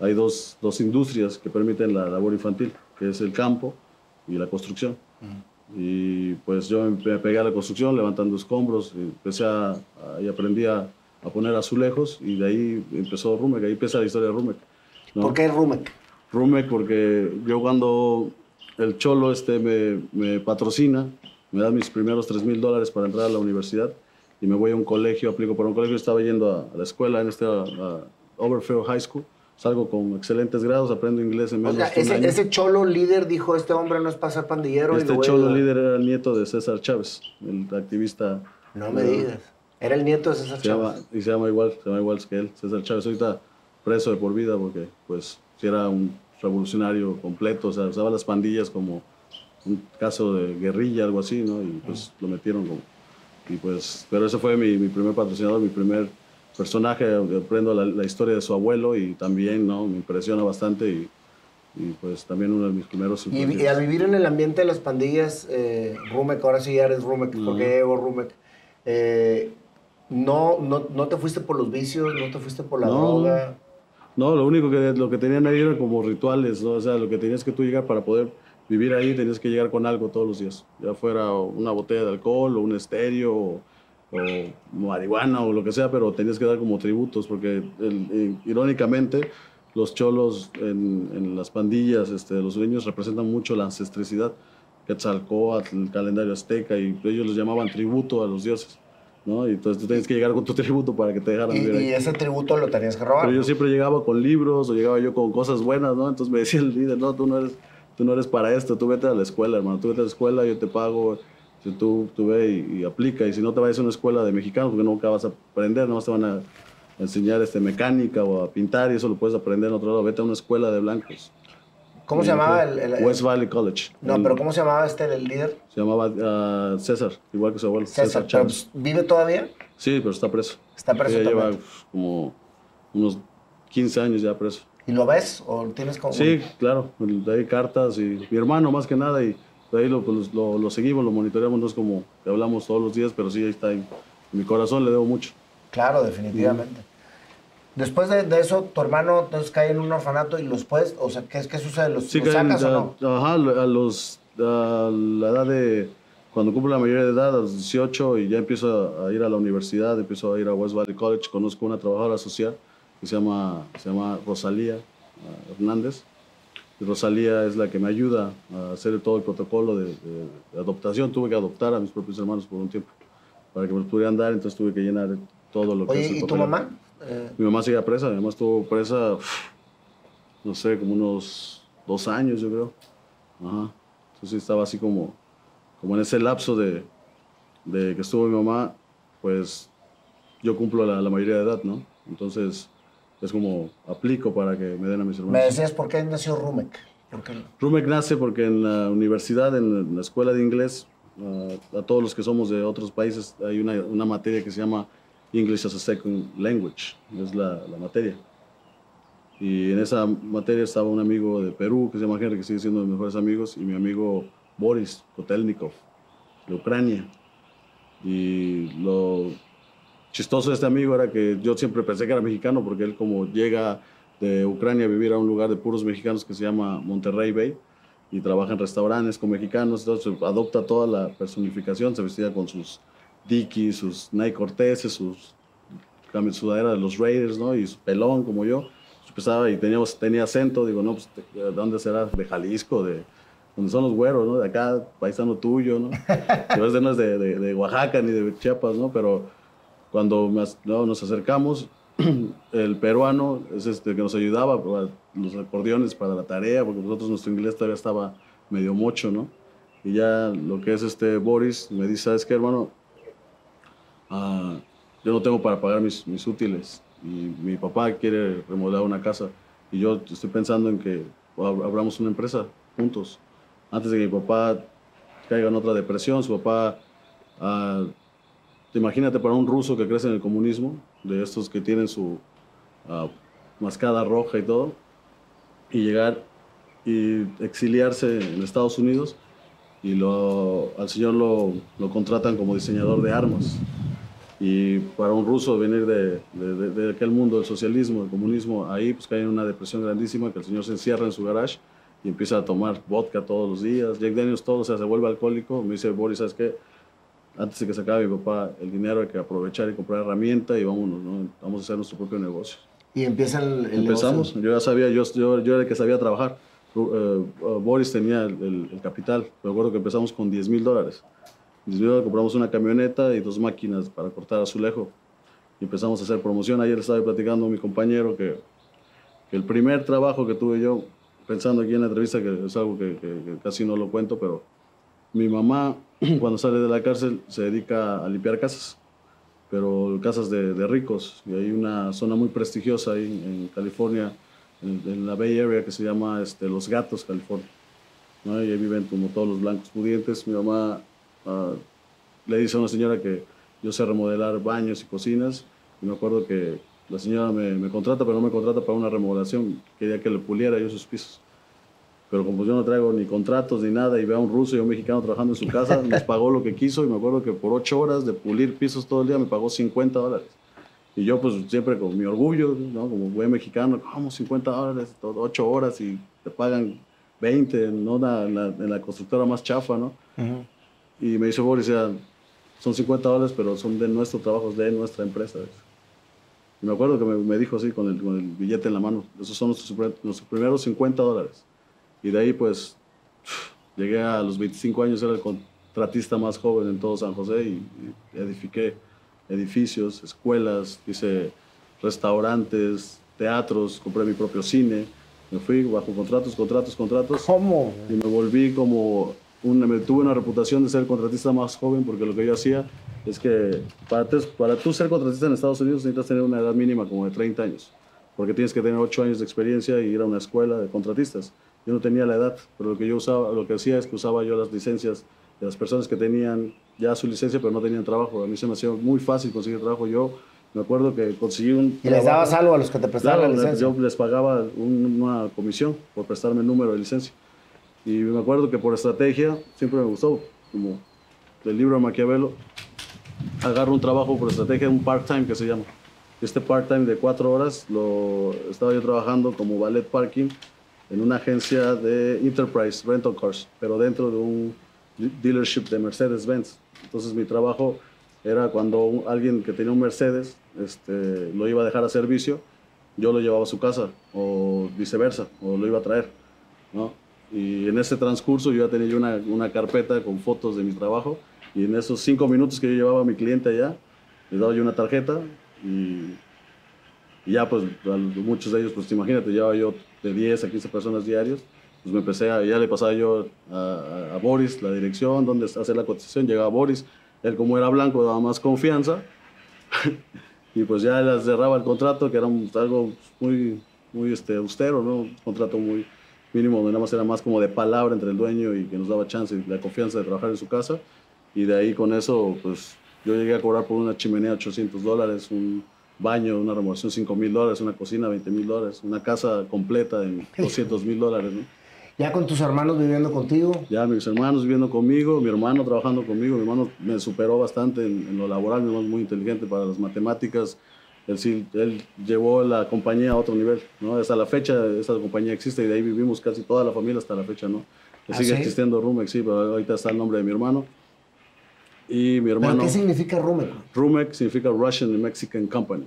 hay dos, dos industrias que permiten la labor infantil, que es el campo y la construcción. Y pues yo me me pegué a la construcción levantando escombros, y empecé a, a- y aprendí a, a poner azulejos y de ahí empezó Rumek, ahí empieza la historia de Rumek. ¿no? ¿Por qué Rumek? Rumek porque yo cuando el cholo este me, me patrocina, me da mis primeros 3 mil dólares para entrar a la universidad y me voy a un colegio, aplico para un colegio, estaba yendo a, a la escuela en este a- a Overfield High School, salgo con excelentes grados, aprendo inglés en O menos sea, de un ese, año. ese cholo líder dijo, este hombre no es para ser pandillero. Este cholo ayudar". líder era el nieto de César Chávez, el activista. No me digas. Era el nieto de César Se llama, Chávez. y se llama igual, se llama igual que él, César Chávez. Ahorita preso de por vida porque, pues, si era un revolucionario completo, o sea, usaba las pandillas como un caso de guerrilla, algo así, ¿no? Y pues lo metieron como... Y pues, pero ese fue mi, mi primer patrocinador, mi primer personaje, aprendo la, la historia de su abuelo y también, ¿no? Me impresiona bastante y, y pues también uno de mis primeros Y, y al vivir en el ambiente de las pandillas, eh, Rumek, ahora sí ya eres Rumek, porque ya llegó Rumek, eh, no, no, no te fuiste por los vicios, no te fuiste por la No, droga. No, lo único que lo que tenían ahí eran como rituales, ¿no? O sea, lo que tenías que tú llegar para poder vivir ahí, tenías que llegar con algo todos los días. Ya fuera una botella de alcohol o un estéreo o, o marihuana o lo que sea, pero tenías que dar como tributos porque el- irónicamente los cholos en, en las pandillas este, los sureños representan mucho la ancestricidad. Quetzalcóatl, el calendario azteca y ellos los llamaban tributo a los dioses. ¿no? Y entonces tú tenías que llegar con tu tributo para que te dejaran Y, vivir ahí. y ese tributo lo tenías que robar. Pero yo siempre llegaba con libros o llegaba yo con cosas buenas, ¿no? Entonces me decía el líder, no, tú no eres, tú no eres para esto, tú vete a la escuela, hermano, tú vete a la escuela, yo te pago, si tú, tú ve y, y aplica, y si no te vayas a una escuela de mexicanos, porque nunca vas a aprender, no te van a enseñar este, mecánica o a pintar, y eso lo puedes aprender en otro lado, vete a una escuela de blancos. ¿Cómo se llamaba el, West Valley College. No, El- pero ¿cómo se llamaba este el líder? Se llamaba ah, César, igual que su abuelo, César. César, Chávez. pues, ¿Vive todavía? Sí, pero está preso. Está preso Ya lleva como unos 15 años ya preso. ¿Y lo ves? ¿O tienes como.? Sí, claro, de ahí cartas y mi hermano más que nada y de ahí lo, pues, lo, lo seguimos, lo monitoreamos, no es como que hablamos todos los días, pero sí ahí está, en mi corazón le debo mucho. Claro, definitivamente. Después de, de eso, tu hermano entonces cae en un orfanato y los puedes, o sea, ¿qué, qué sucede? ¿Los, Sí, los caen sacas ya- o no? Ajá, a los, a la edad de, cuando cumplo la mayoría de edad, a los 18, y ya empiezo a, a ir a la universidad, empiezo a ir a West Valley College, conozco una trabajadora social que se llama, se llama Rosalía ah, Hernández. Y Rosalía es la que me ayuda a hacer todo el protocolo de, de- de adoptación. Tuve que adoptar a mis propios hermanos por un tiempo para que me los pudieran dar, entonces tuve que llenar todo lo que es Oye, el ¿y tu mamá? Eh, Mi mamá seguía presa, mi mamá estuvo presa, uf, no sé, como unos dos años, yo creo. Ajá. Entonces estaba así como, como en ese lapso de, de que estuvo mi mamá, pues yo cumplo la, la mayoría de edad, ¿no? Entonces es como aplico para que me den a mis me hermanos. decías por qué nació Rumek. ¿Por qué? Rumek nace porque en la universidad, en la escuela de inglés, ah, a todos los que somos de otros países, hay una, una materia que se llama English as a Second Language, es la, la materia. Y en esa materia estaba un amigo de Perú que se llama Henry, que sigue siendo de mis mejores amigos, y mi amigo Boris Kotelnikov, de Ucrania. Y lo chistoso de este amigo era que yo siempre pensé que era mexicano porque él como llega de Ucrania a vivir a un lugar de puros mexicanos que se llama Monterrey Bay y trabaja en restaurantes con mexicanos, entonces adopta toda la personificación, se vestía con sus Dickies, sus Nike Corteses, sus sudadera de los Raiders, ¿no? Y su pelón como yo. Empezaba y tenía, tenía acento, digo, no, pues, ¿de dónde será? De Jalisco, de donde son los güeros, ¿no? De acá, paisano tuyo, ¿no? Este no es de, de- de Oaxaca ni de Chiapas, ¿no? Pero cuando nos acercamos, el peruano es este que nos ayudaba para los acordeones para la tarea, porque nosotros nuestro inglés todavía estaba medio mocho, ¿no? Y ya lo que es este Boris me dice, ¿sabes qué, hermano? Ah, yo no tengo para pagar mis, mis útiles y mi papá quiere remodelar una casa y yo estoy pensando en que ab- abramos una empresa juntos. Antes de que mi papá caiga en otra depresión, su papá, ah, imagínate para un ruso que crece en el comunismo, de estos que tienen su ah, mascada roja y todo, y llegar y exiliarse en Estados Unidos y lo, al señor lo, lo contratan como diseñador de armas. Y para un ruso venir de- de- de aquel mundo del socialismo, del comunismo, ahí pues cae en una depresión grandísima, que el señor se encierra en su garage y empieza a tomar vodka todos los días, Jack Daniels todo, o sea, se vuelve alcohólico. Me dice, Boris, ¿sabes qué? Antes de que se acabe mi papá el dinero hay que aprovechar y comprar herramienta y vámonos, ¿no? Vamos a hacer nuestro propio negocio. Y empieza el, el Empezamos, negocio. yo ya sabía, yo, yo, yo era el que sabía trabajar. Eh, eh, Boris tenía el, el- el capital. Me acuerdo que empezamos con 10 mil dólares. 10 mil dólares compramos una camioneta y dos máquinas para cortar azulejo. Y empezamos a hacer promoción. Ayer estaba platicando a mi compañero que, que el primer trabajo que tuve yo, pensando aquí en la entrevista, que es algo que, que- que casi no lo cuento, pero mi mamá, cuando sale de la cárcel, se dedica a limpiar casas pero casas de, ricos. Y hay una zona muy prestigiosa ahí en California, en, la Bay Area, que se llama este, Los Gatos, California. ¿no? Y ahí viven como todos los blancos pudientes. Mi mamá ah, le dice a una señora que yo sé remodelar baños y cocinas. Y me acuerdo que la señora me contrata, pero no me contrata para una remodelación. Quería que le puliera yo sus pisos. Pero como yo no traigo ni contratos ni nada y veo a un ruso y a un mexicano trabajando en su casa, nos pagó lo que quiso y me acuerdo que por ocho horas de pulir pisos todo el día me pagó 50 dólares. Y yo pues siempre con mi orgullo, ¿no? como buen mexicano, como 50 dólares, todo, ocho horas y te pagan 20, ¿no? La- en, la, en la constructora más chafa, ¿no? Ujú. Y me dice Boris, ya, son 50 dólares, pero son de nuestro trabajo, de nuestra empresa. ¿ves? Y me acuerdo que me, me dijo así, con el, con el billete en la mano, esos son nuestros, nuestros primeros 50 dólares. Y de ahí, pues, llegué a los 25 años, era el contratista más joven en todo San José y, y edifiqué edificios, escuelas, hice restaurantes, teatros, compré mi propio cine. Me fui bajo contratos, contratos, contratos. ¿Cómo? Y me volví como, una, me tuve una reputación de ser el contratista más joven porque lo que yo hacía es que para, tú- para tú ser contratista en Estados Unidos necesitas tener una edad mínima como de 30 años, porque tienes que tener 8 años de experiencia y ir a una escuela de contratistas. Yo no tenía la edad, pero lo que yo usaba, lo que hacía es que usaba yo las licencias de las personas que tenían ya su licencia pero no tenían trabajo. A mí se me hacía muy fácil conseguir trabajo. Yo me acuerdo que conseguí un ¿Y les trabajo- dabas algo a los que te prestaban Claro, la licencia? yo les pagaba un- una comisión por prestarme el número de licencia. Y me acuerdo que por estrategia siempre me gustó, como el libro de Maquiavelo, agarro un trabajo por estrategia, un part-time que se llama. Este part-time de cuatro horas lo estaba yo trabajando como ballet parking en una agencia de Enterprise Rental Cars, pero dentro de un dealership de Mercedes-Benz. Entonces mi trabajo era cuando alguien que tenía un Mercedes este, lo iba a dejar a servicio, yo lo llevaba a su casa o viceversa, o lo iba a traer. ¿no? Y en ese transcurso yo ya tenía una, una carpeta con fotos de mi trabajo y en esos cinco minutos que yo llevaba a mi cliente allá, le daba yo una tarjeta y, ya pues muchos de ellos, pues imagínate, llevaba yo de 10 a 15 personas diarios, pues me empecé a, ya le pasaba yo a, Boris la dirección, donde hacer la cotización, llegaba Boris, él como era blanco daba más confianza y pues ya le cerraba el contrato, que era algo muy, muy este, austero, ¿no? Un contrato muy mínimo, donde nada más era más como de palabra entre el dueño y que nos daba chance y la confianza de trabajar en su casa. Y de ahí con eso, pues yo llegué a cobrar por una chimenea 800 dólares, un baño, una remodelación 5 mil dólares, una cocina 20 mil dólares, una casa completa en 200 mil dólares, ¿no? ¿Ya con tus hermanos viviendo contigo? Ya mis hermanos viviendo conmigo, mi hermano trabajando conmigo, mi hermano me superó bastante en, lo laboral, mi hermano es muy inteligente para las matemáticas, él, sí, él llevó la compañía a otro nivel, ¿no? Hasta la fecha esa compañía existe y de ahí vivimos casi toda la familia hasta la fecha, ¿no? ¿Ah, sigue existiendo Rumex, sí, pero ahorita está el nombre de mi hermano. Y mi hermano... qué significa Rumex? Rumex significa Russian and Mexican Company.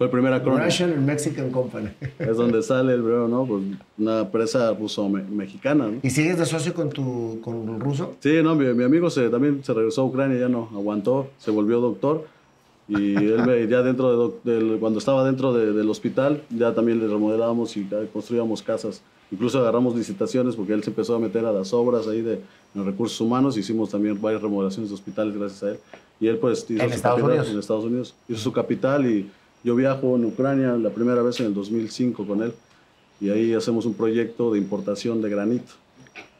Fue el primer acrónimo. Russian and Mexican Company. Es donde sale el breve, ¿no? Pues una empresa ruso-mexicana, ¿no? ¿Y sigues de socio con tu con el ruso? Sí, no, mi, mi, amigo se, también se regresó a Ucrania, ya no, aguantó, se volvió doctor. Y él ya dentro de, cuando estaba dentro del hospital, ya también le remodelábamos y construíamos casas. Incluso agarramos licitaciones porque él se empezó a meter a las obras ahí de, recursos humanos. Hicimos también varias remodelaciones de hospitales gracias a él. Y él pues hizo ¿En Estados Unidos? En Estados Unidos. Hizo su capital y yo viajo en Ucrania la primera vez en el 2005 con él y ahí hacemos un proyecto de importación de granito.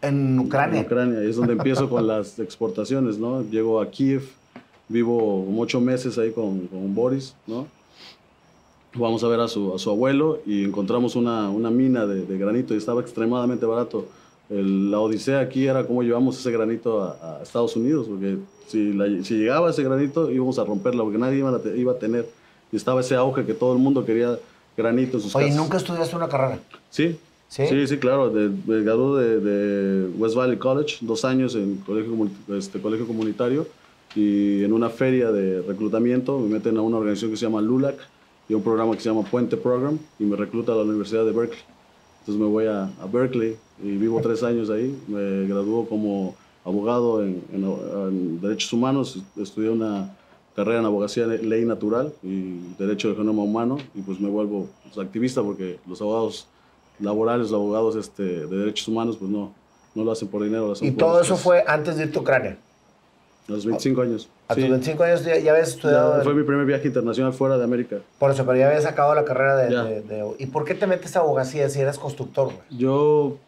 ¿En Ucrania? En Ucrania, y es donde empiezo con las exportaciones, ¿no? Llego a Kiev, vivo ocho meses ahí con, con Boris, ¿no? Vamos a ver a su, a su abuelo y encontramos una, una mina de, de, granito y estaba extremadamente barato. El, la odisea aquí era cómo llevamos ese granito a, a Estados Unidos, porque si, la, si, llegaba ese granito íbamos a romperla, porque nadie iba a, iba a tener y estaba ese auge que todo el mundo quería granito en sus Oye, ¿nunca estudiaste una carrera? Sí. ¿Sí? Sí, claro. De, de gradué de, West Valley College, dos años en colegio, este, colegio comunitario y en una feria de reclutamiento me meten a una organización que se llama LULAC y un programa que se llama Puente Program y me recluta a la Universidad de Berkeley. Entonces me voy a, a Berkeley y vivo tres años ahí. Me graduó como abogado en, en, en derechos humanos, estudié una carrera en abogacía, ley natural y derecho de genoma humano y pues me vuelvo pues, activista porque los abogados laborales, los abogados este, de derechos humanos pues no, no lo hacen por dinero. Lo hacen ¿Y todo eso fue antes de irte a Ucrania? A los 25 años. A tus 25 años ya, habías estudiado. fue mi primer viaje internacional fuera de América. Por eso, pero ya habías acabado la carrera de, ¿Y por qué te metes a abogacía si eras constructor? Yo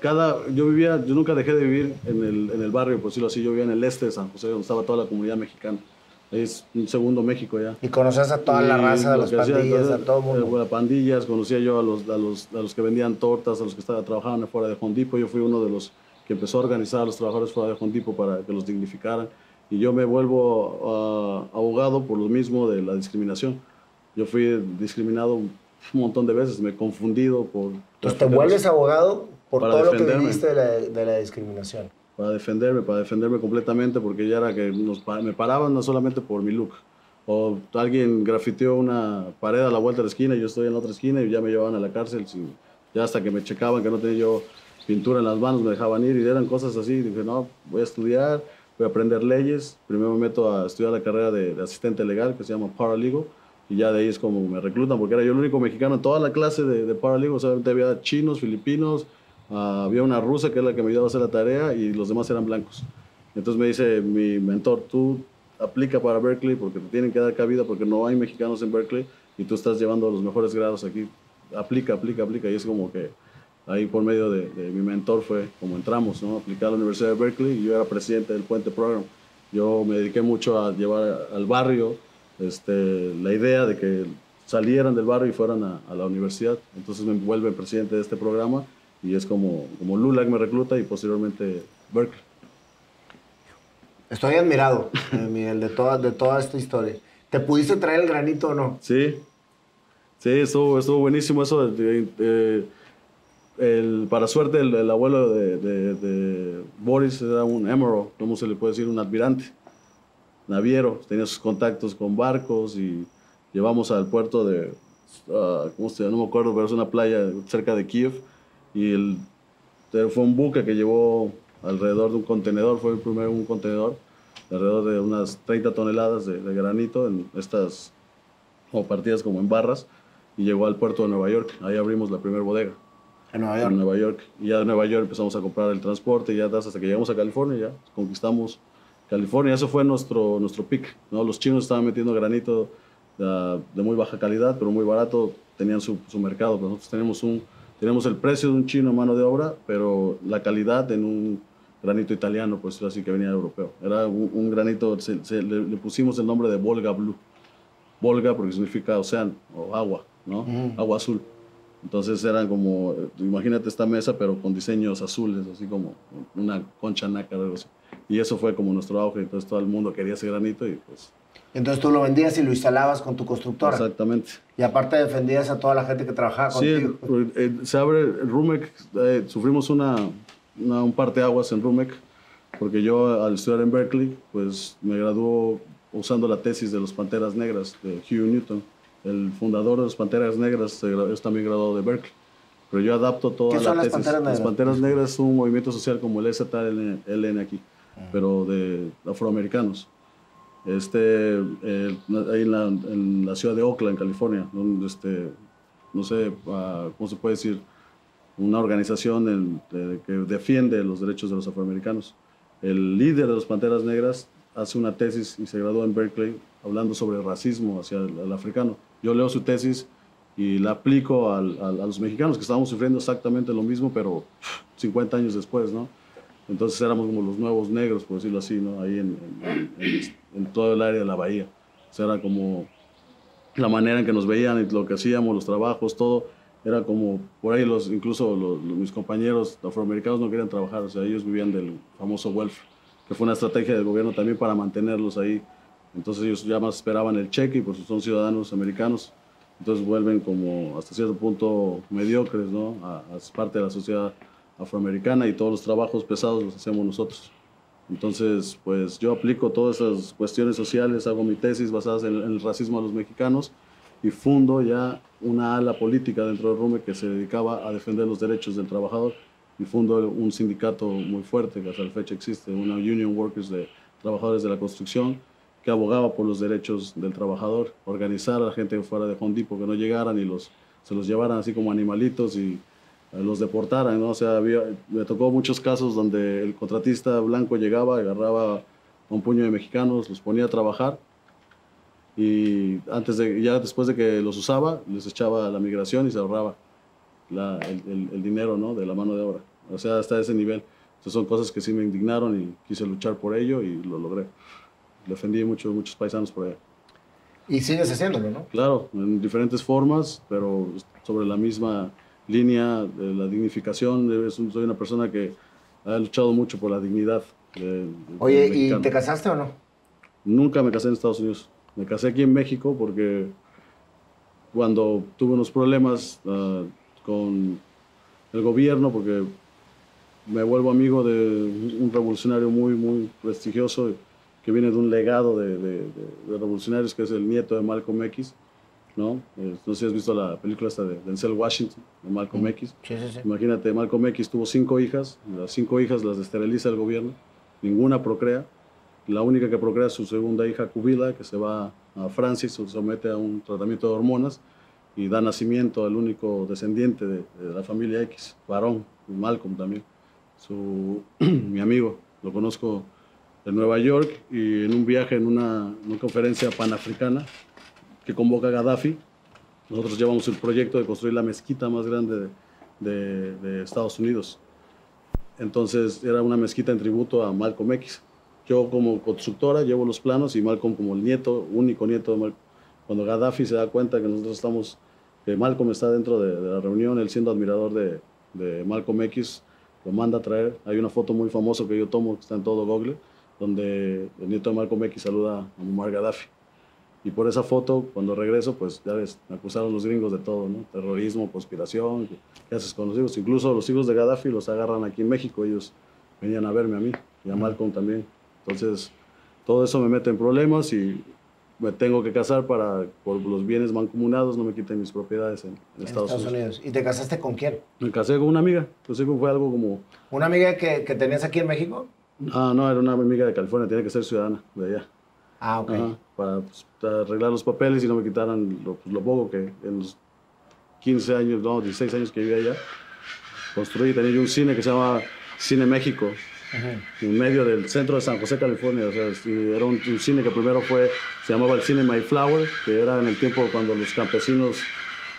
cada, yo vivía, yo nunca dejé de vivir en el, en el barrio, por decirlo así, yo vivía en el este de San José, donde estaba toda la comunidad mexicana. Es un segundo México ya. ¿Y conoces a toda la raza de las pandillas, a todo el mundo? Las pandillas, conocía yo a los, a los, a los que vendían tortas, a los que estaban trabajando fuera de Hondipo. Yo fui uno de los que empezó a organizar a los trabajadores fuera de Hondipo para que los dignificaran. Y yo me vuelvo abogado por lo mismo de la discriminación. Yo fui discriminado un montón de veces, me he confundido por... Entonces te vuelves abogado por todo lo que viviste de la, de la, discriminación. Para defenderme, para defenderme completamente, porque ya era que nos, me paraban no solamente por mi look. O alguien grafiteó una pared a la vuelta de la esquina y yo estoy en la otra esquina y ya me llevaban a la cárcel. Sin, ya hasta que me checaban que no tenía yo pintura en las manos, me dejaban ir y eran cosas así. Dije, no, voy a estudiar, voy a aprender leyes. Primero me meto a estudiar la carrera de, de asistente legal que se llama paralegal y ya de ahí es como me reclutan porque era yo el único mexicano en toda la clase de, de paralegal. Solamente había chinos, filipinos, Ah, había una rusa que es la que me ayudaba a hacer la tarea y los demás eran blancos. Entonces me dice mi mentor, tú aplica para Berkeley porque te tienen que dar cabida porque no hay mexicanos en Berkeley y tú estás llevando los mejores grados aquí. Aplica, aplica, aplica. Y es como que ahí por medio de, mi mentor fue como entramos, ¿no? Aplicar a la Universidad de Berkeley y yo era presidente del Puente Program. Yo me dediqué mucho a llevar al barrio este, la idea de que salieran del barrio y fueran a, a la universidad. Entonces me vuelve presidente de este programa y es como, como Lulac me recluta y posteriormente Berkeley. Estoy admirado, eh, Miguel, de toda, de toda esta historia. ¿Te pudiste traer el granito o no? Sí, sí, estuvo, estuvo buenísimo eso. El, para suerte, el, abuelo de, Boris era un emerald, ¿cómo se le puede decir? Un admirante, naviero. Tenía sus contactos con barcos y llevamos al puerto de, uh, ¿cómo se llama? No me acuerdo, pero es una playa cerca de Kiev. Y el, fue un buque que llevó alrededor de un contenedor, fue el primer un contenedor alrededor de unas 30 toneladas de, granito en estas partidas como en barras y llegó al puerto de Nueva York. Ahí abrimos la primera bodega. En Nueva York. En Nueva York. Y ya de Nueva York empezamos a comprar el transporte y ya hasta que llegamos a California, ya conquistamos California. Eso fue nuestro, nuestro pick. ¿no? Los chinos estaban metiendo granito de, de muy baja calidad, pero muy barato. Tenían su, su mercado. Nosotros tenemos, un, tenemos el precio de un chino en mano de obra, pero la calidad en un granito italiano, pues así que venía europeo. Era un, granito, le, pusimos el nombre de Volga Blue. Volga porque significa océano o agua, ¿no? Agua azul. Entonces eran como, imagínate esta mesa, pero con diseños azules, así como una concha nácar, algo así. Y eso fue como nuestro auge, entonces todo el mundo quería ese granito y pues... Entonces tú lo vendías y lo instalabas con tu constructora. Exactamente. Y aparte defendías a toda la gente que trabajaba contigo. Sí, eh, se abre, Rumec, eh, sufrimos una, un par de aguas en RUMEC, porque yo al estudiar en Berkeley, pues me graduó usando la tesis de los Panteras Negras de Hugh Newton. El fundador de los Panteras Negras es también graduado de Berkeley. Pero yo adapto toda la tesis. Panteras Negras? Las Panteras Negras es un movimiento social como el STLN aquí, ah. pero de afroamericanos. Este, ahí en la, ciudad de Oakland, California, donde este, no sé, ah, ¿cómo se puede decir? una organización que defiende los derechos de los afroamericanos. El líder de los Panteras Negras hace una tesis y se graduó en Berkeley hablando sobre racismo hacia el, africano. Yo leo su tesis y la aplico a los mexicanos que estábamos sufriendo exactamente lo mismo, pero 50 años después, ¿no? Entonces éramos como los nuevos negros, por decirlo así, ¿no? Ahí en, en todo el área de la bahía. O sea, era como la manera en que nos veían y lo que hacíamos, los trabajos, todo era como, por ahí los, incluso los, mis compañeros afroamericanos no querían trabajar, o sea, ellos vivían del famoso welfare, que fue una estrategia del gobierno también para mantenerlos ahí. Entonces ellos ya más esperaban el cheque y por eso son ciudadanos americanos, entonces vuelven como hasta cierto punto mediocres, ¿no? A, parte de la sociedad afroamericana y todos los trabajos pesados los hacemos nosotros. Entonces, pues yo aplico todas esas cuestiones sociales, hago mi tesis basada en el racismo a los mexicanos y fundo ya una ala política dentro del RUME que se dedicaba a defender los derechos del trabajador y fundo un sindicato muy fuerte que hasta la fecha existe, una Union Workers de trabajadores de la construcción que abogaba por los derechos del trabajador, organizar a la gente fuera de Home Depot que no llegaran y los, se los llevaran así como animalitos y eh, los deportaran, ¿no? O sea, me tocó muchos casos donde el contratista blanco llegaba, agarraba un puño de mexicanos, los ponía a trabajar y antes de, ya después de que los usaba, les echaba la migración y se ahorraba el, dinero ¿no? de la mano de obra. O sea, hasta ese nivel. Entonces son cosas que sí me indignaron y quise luchar por ello y lo logré. Defendí mucho, muchos paisanos por allá. Y sigues haciéndolo, ¿no? Claro, en diferentes formas, pero sobre la misma línea de la dignificación. Soy una persona que ha luchado mucho por la dignidad. Oye, ¿y te casaste o no? Nunca me casé en Estados Unidos. Me casé aquí en México porque cuando tuve unos problemas ah, con el gobierno, porque me vuelvo amigo de un revolucionario muy, muy prestigioso que viene de un legado de, revolucionarios, que es el nieto de Malcolm X. ¿no? Eh, no sé si has visto la película esta de Denzel Washington, de Malcolm X. Sí, sí, sí. Imagínate, Malcolm X tuvo cinco hijas, las cinco hijas las esteriliza el gobierno, ninguna procrea, la única que procrea es su segunda hija, Kubila, que se va a Francia y se somete a un tratamiento de hormonas y da nacimiento al único descendiente de, la familia X, varón, Malcolm también, su, mi amigo. Lo conozco en Nueva York y en un viaje en una, conferencia panafricana que convoca a Gaddafi. Nosotros llevamos el proyecto de construir la mezquita más grande de, de Estados Unidos. Entonces era una mezquita en tributo a Malcolm X yo como constructora llevo los planos y Malcolm como el nieto, único nieto de Malcolm. Cuando Gaddafi se da cuenta que nosotros estamos, que Malcolm está dentro de, la reunión, él siendo admirador de, de, Malcolm X, lo manda a traer. Hay una foto muy famosa que yo tomo, que está en todo Google, donde el nieto de Malcolm X saluda a Muammar Gaddafi. Y por esa foto, cuando regreso, pues ya ves, me acusaron los gringos de todo, ¿no? Terrorismo, conspiración, ¿qué haces con los hijos? Incluso los hijos de Gaddafi los agarran aquí en México, ellos venían a verme a mí y a Malcolm también. Entonces, todo eso me mete en problemas y me tengo que casar para, por los bienes mancomunados, no me quiten mis propiedades en, Estados, Unidos. ¿Y te casaste con quién? Me casé con una amiga, entonces fue algo como... ¿Una amiga que, que tenías aquí en México? Ah, no, era una amiga de California, tiene que ser ciudadana de allá. Ah, ok. para, pues, arreglar los papeles y no me quitaran lo, pues, lo, poco que en los 15 años, no, 16 años que vivía allá, construí, tenía yo un cine que se llama Cine México, en medio del centro de San José, California. O sea, era un, cine que primero fue, se llamaba el cine Mayflower, que era en el tiempo cuando los campesinos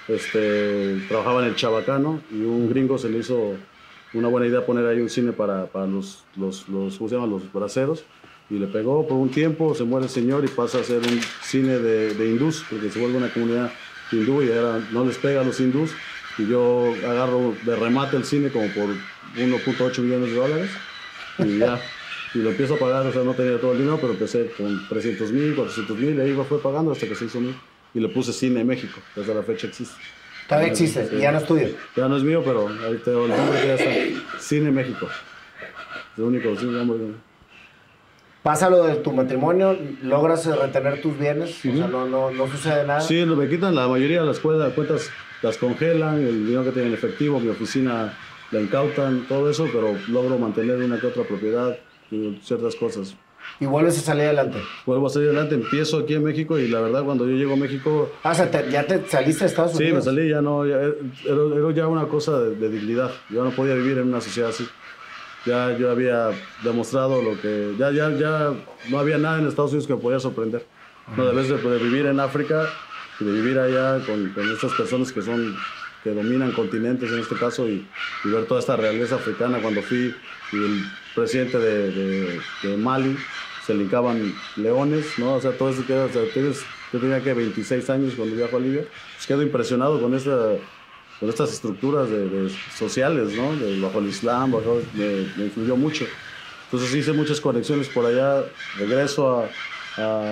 este, trabajaban en el Chabacano y un gringo se le hizo una buena idea poner ahí un cine para, para los, los, los, ¿cómo se llaman? los braceros. Y le pegó por un tiempo, se muere el señor y pasa a ser un cine de, de hindús, porque se vuelve una comunidad hindú y era, no les pega a los hindús. Y yo agarro de remate el cine como por 1.8 millones de dólares y ya. Y lo empiezo a pagar, o sea, no tenía todo el dinero, pero empecé con 300 mil, 400 mil, y ahí fue pagando hasta que se hizo mil. Y le puse Cine México, desde la fecha existe. Todavía existe, y ya no es tuyo. Ya no es mío, pero ahí tengo el nombre que ya está. Cine México. Es el único cine nombre. Pasa lo de tu matrimonio, logras retener tus bienes, o sea, no, no, no, sucede nada. Sí, me quitan la mayoría de las cuentas, las congelan, el dinero que tienen en efectivo, mi oficina la incautan, todo eso, pero logro mantener una que otra propiedad y ciertas cosas. ¿Y vuelves a salir adelante? Vuelvo a salir adelante, empiezo aquí en México y la verdad cuando yo llego a México... Ah, o sea, ya te saliste a Estados Unidos. Sí, me salí, ya no, ya, era, ya una cosa de, dignidad, yo no podía vivir en una sociedad así. Ya yo había demostrado lo que... Ya, ya, ya no había nada en Estados Unidos que me podía sorprender. No, de vez de, vivir en África y de vivir allá con, con estas personas que son que dominan continentes en este caso y, ver toda esta realeza africana cuando fui y el presidente de, Mali se linkaban leones, ¿no? O sea, todo eso que o sea, tienes, yo tenía que 26 años cuando viajo a Libia, pues quedo impresionado con esta con estas estructuras sociales, ¿no? Bajo el Islam, bajo, me, me, influyó mucho. Entonces hice muchas conexiones por allá, regreso a,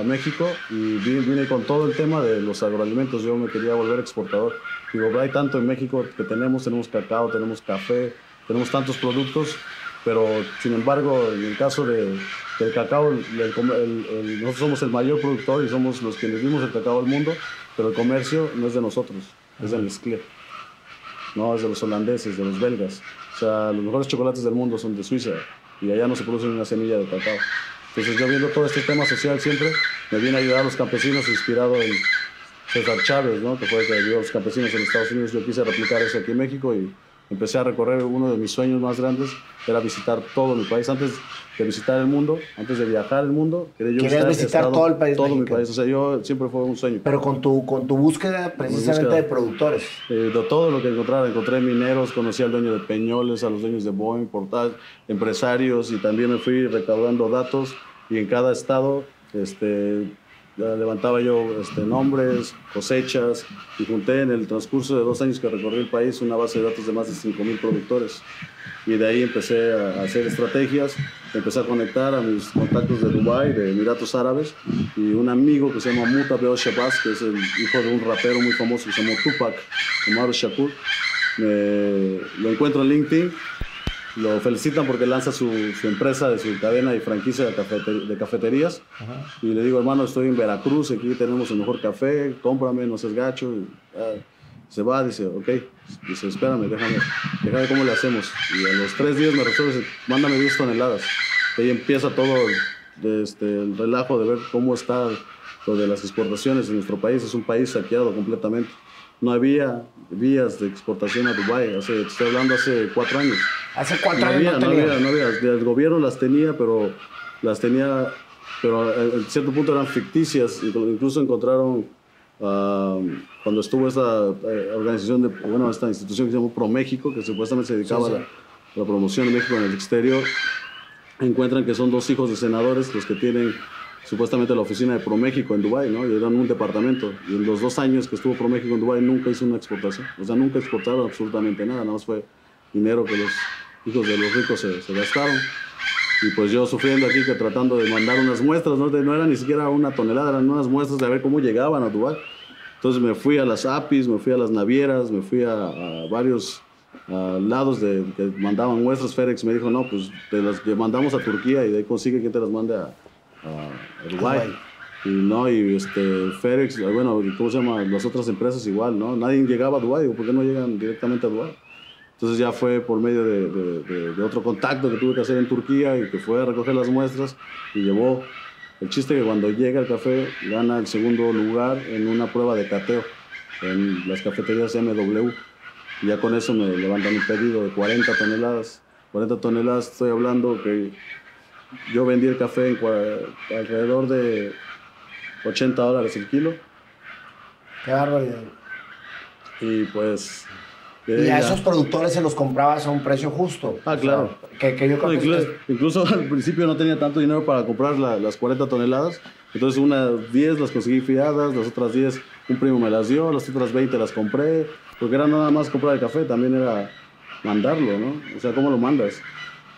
México y vine, con todo el tema de los agroalimentos. Yo me quería volver exportador. Digo, hay tanto en México que tenemos, tenemos cacao, tenemos café, tenemos tantos productos, pero sin embargo, en el caso de, del cacao, nosotros somos el mayor productor y somos los que dimos el cacao al mundo, pero el comercio no es de nosotros, es del Nestlé. No, es de los holandeses, de los belgas. O sea, los mejores chocolates del mundo son de Suiza y allá no se produce una semilla de cacao. Entonces yo viendo todo este tema social siempre, me viene a ayudar a los campesinos inspirado en César Chávez, ¿no? que fue el que ayudó a los campesinos en Estados Unidos. Yo quise replicar eso aquí en México y empecé a recorrer uno de mis sueños más grandes, era visitar todo mi país. Antes de visitar el mundo, antes de viajar el mundo, quería yo visitar, todo el país. Todo mi país, o sea, yo siempre fue un sueño. Pero con tu, con tu búsqueda precisamente de productores. Eh, de todo lo que encontraba, encontré mineros, conocí al dueño de Peñoles, a los dueños de Boeing, Portal, empresarios y también me fui recaudando datos y en cada estado este, levantaba yo este, nombres, cosechas y junté en el transcurso de dos años que recorrí el país una base de datos de más de 5.000 productores. Y de ahí empecé a hacer estrategias, empecé a conectar a mis contactos de Dubái, de Emiratos Árabes, y un amigo que se llama Muta Beo Shabazz, que es el hijo de un rapero muy famoso que se llama Tupac, Omar Shakur. lo encuentro en LinkedIn lo felicitan porque lanza su, su, empresa de su cadena y franquicia de, de cafeterías. Y le digo, hermano, estoy en Veracruz, aquí tenemos el mejor café, cómprame, no seas gacho. Ah, se va, dice, ok, dice, espérame, déjame, déjame cómo le hacemos. Y a los tres días me resuelve, mándame 10 toneladas. Y ahí empieza todo este, el relajo de ver cómo está lo de las exportaciones en nuestro país. Es un país saqueado completamente. No había vías de exportación a Dubái, hace, estoy hablando hace cuatro años. Hace cuatro años no, había, no había, El gobierno las tenía, pero las tenía, pero en cierto punto eran ficticias. Incluso encontraron, ah, cuando estuvo esta eh, organización, de, bueno, esta institución que se llamó ProMéxico, que supuestamente se dedicaba A, la, promoción de México en el exterior, encuentran que son dos hijos de senadores los que tienen supuestamente la oficina de ProMéxico en Dubái, ¿no? Y eran un departamento. Y en los dos años que estuvo ProMéxico en Dubái nunca hizo una exportación. O sea, nunca exportaron absolutamente nada, nada más fue dinero que los hijos de los ricos se, gastaron. Y pues yo sufriendo aquí que tratando de mandar unas muestras, no, no era ni siquiera una tonelada, eran unas muestras de ver cómo llegaban a Dubái. Entonces me fui a las APIs, me fui a las navieras, me fui a, varios lados de, que mandaban muestras. FedEx me dijo, no, pues te las mandamos a Turquía y de ahí consigue quien te las mande a, a, Dubái. Y no, y este, FedEx, bueno, ¿cómo se llama? Las otras empresas igual, ¿no? Nadie llegaba a Dubái, ¿por qué no llegan directamente a Dubái? Entonces ya fue por medio de, de, otro contacto que tuve que hacer en Turquía y que fue a recoger las muestras y llevó el chiste que cuando llega el café gana el segundo lugar en una prueba de cateo en las cafeterías MW. Y ya con eso me levantan un pedido de 40 toneladas. 40 toneladas, estoy hablando que yo vendí el café en alrededor de 80 dólares el kilo. Qué barbaridad. Y pues y a esos productores se los comprabas a un precio justo. Ah, claro. que, yo incluso, al principio no tenía tanto dinero para comprar las 40 toneladas. Entonces unas 10 las conseguí fiadas, las otras 10 un primo me las dio, las otras 20 las compré. Porque era nada más comprar el café, también era mandarlo, ¿no? O sea, ¿cómo lo mandas?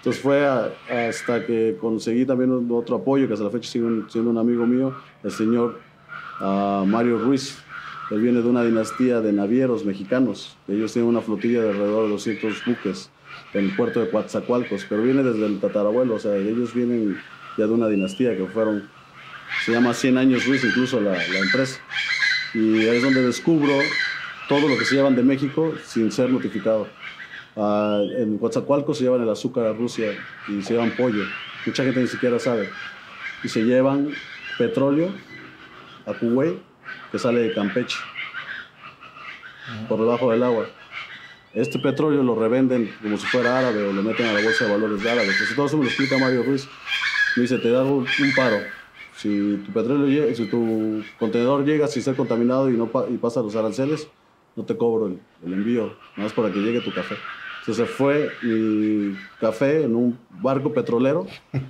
Entonces fue hasta que conseguí también otro apoyo, que hasta la fecha sigue siendo un amigo mío, el señor ah, Mario Ruiz él viene de una dinastía de navieros mexicanos. Ellos tienen una flotilla de alrededor de 200 buques en el puerto de Coatzacoalcos, pero viene desde el tatarabuelo, o sea, ellos vienen ya de una dinastía que fueron, se llama 100 años Ruiz incluso la, empresa. Y ahí es donde descubro todo lo que se llevan de México sin ser notificado. Ah, en Coatzacoalcos se llevan el azúcar a Rusia y se llevan pollo. Mucha gente ni siquiera sabe. Y se llevan petróleo a Kuwait que sale de Campeche, por debajo del agua. Este petróleo lo revenden como si fuera árabe o lo meten a la bolsa de valores de árabe. Entonces, todo eso me lo explica Mario Ruiz. Me dice, te da un, paro. Si tu petróleo llega, si tu contenedor llega sin ser contaminado y, no y pasa los aranceles, no te cobro el, el envío, nada más para que llegue tu café. Se fue mi café en un barco petrolero,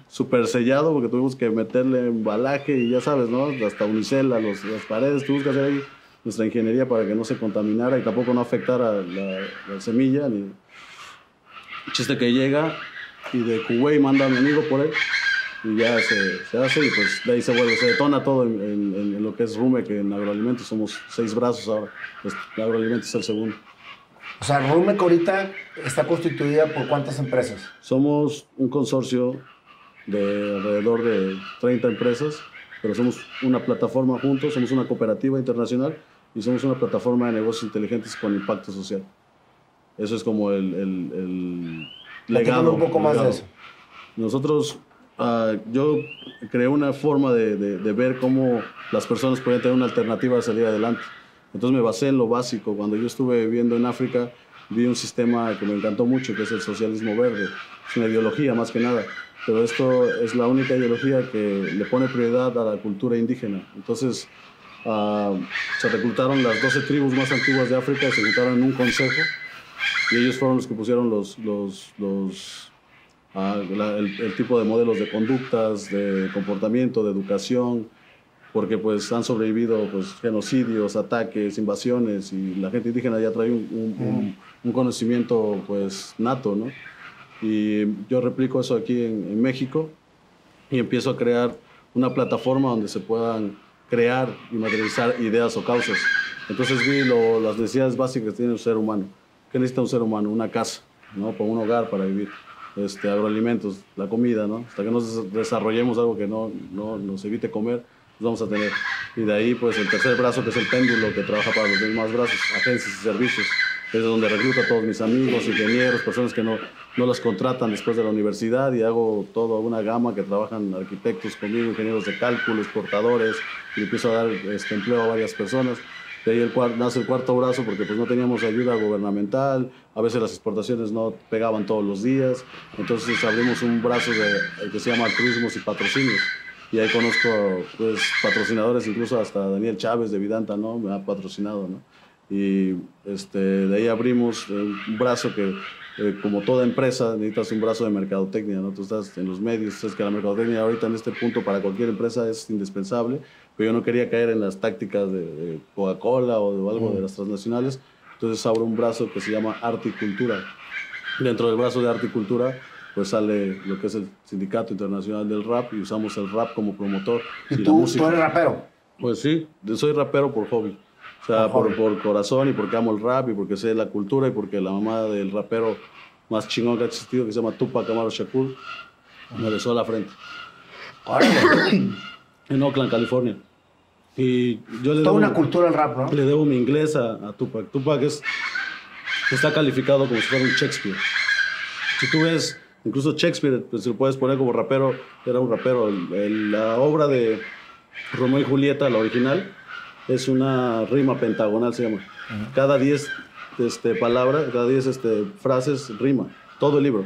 súper sellado, porque tuvimos que meterle embalaje y ya sabes, ¿no? Hasta unicela, los, las paredes, tuvimos que hacer ahí nuestra ingeniería para que no se contaminara y tampoco no afectara la, semilla. Ni... chiste que llega y de Kuwait manda a mi amigo por él y ya se, hace y pues de ahí se vuelve, se detona todo en, lo que es Rume, que en agroalimentos somos seis brazos ahora, pues, agroalimentos es el segundo. O sea, Rumec ahorita está constituida por cuántas empresas? Somos un consorcio de alrededor de 30 empresas, pero somos una plataforma juntos, somos una cooperativa internacional y somos una plataforma de negocios inteligentes con impacto social. Eso es como el, el, legado. un poco más de eso. Nosotros, uh, yo creé una forma de, de, de ver cómo las personas pueden tener una alternativa de salir adelante. Entonces me basé en lo básico. Cuando yo estuve viviendo en África, vi un sistema que me encantó mucho, que es el socialismo verde. Es una ideología más que nada, pero esto es la única ideología que le pone prioridad a la cultura indígena. Entonces uh, se reclutaron las 12 tribus más antiguas de África, se juntaron en un consejo y ellos fueron los que pusieron los, los, los uh, el tipo de modelos de conductas, de comportamiento, de educación, porque pues han sobrevivido pues, genocidios, ataques, invasiones y la gente indígena ya trae un, un, conocimiento pues nato, ¿no? Y yo replico eso aquí en, México y empiezo a crear una plataforma donde se puedan crear y materializar ideas o causas. Entonces vi lo, las necesidades básicas que tiene un ser humano. ¿Qué necesita un ser humano? Una casa, ¿no? Para un hogar para vivir. Este, agroalimentos, la comida, ¿no? Hasta que no desarrollemos algo que no, no nos evite comer, vamos a tener. Y de ahí, pues, el tercer brazo, que es el péndulo, que trabaja para los demás brazos, agencias y servicios. Es donde recluto a todos mis amigos, ingenieros, personas que no, no las contratan después de la universidad y hago toda una gama que trabajan arquitectos conmigo, ingenieros de cálculo, exportadores, y empiezo a dar este, empleo a varias personas. De ahí el nace el cuarto brazo porque pues no teníamos ayuda gubernamental, a veces las exportaciones no pegaban todos los días, entonces abrimos un brazo de, que se llama turismos y patrocinios y ahí conozco pues, patrocinadores, incluso hasta Daniel Chávez de Vidanta, ¿no? Me ha patrocinado, ¿no? Y este, de ahí abrimos un brazo que, eh, como toda empresa, necesitas un brazo de mercadotecnia, ¿no? Tú estás en los medios, sabes que la mercadotecnia ahorita en este punto para cualquier empresa es indispensable, pero yo no quería caer en las tácticas de, Coca-Cola o de algo de las transnacionales, entonces abro un brazo que se llama Arte y Cultura. Dentro del brazo de Arte y Cultura pues sale lo que es el Sindicato Internacional del Rap y usamos el rap como promotor. ¿Y, tú, tú eres rapero? Pues sí, soy rapero por hobby. O sea, por, por, corazón y porque amo el rap y porque sé la cultura y porque la mamá del rapero más chingón que ha existido, que se llama Tupac Amaru Shakur, me besó a la frente. en Oakland, California. Y yo le Toda debo, una cultura el rap, ¿no? Le debo mi inglés a, a Tupac. Tupac es, está calificado como si fuera un Shakespeare. Si tú ves, incluso Shakespeare, pues, si lo puedes poner como rapero, era un rapero. El, el, la obra de Romeo y Julieta, la original, es una rima pentagonal, se llama. Uh -huh. Cada 10 este, palabras, cada 10 este, frases rima. Todo el libro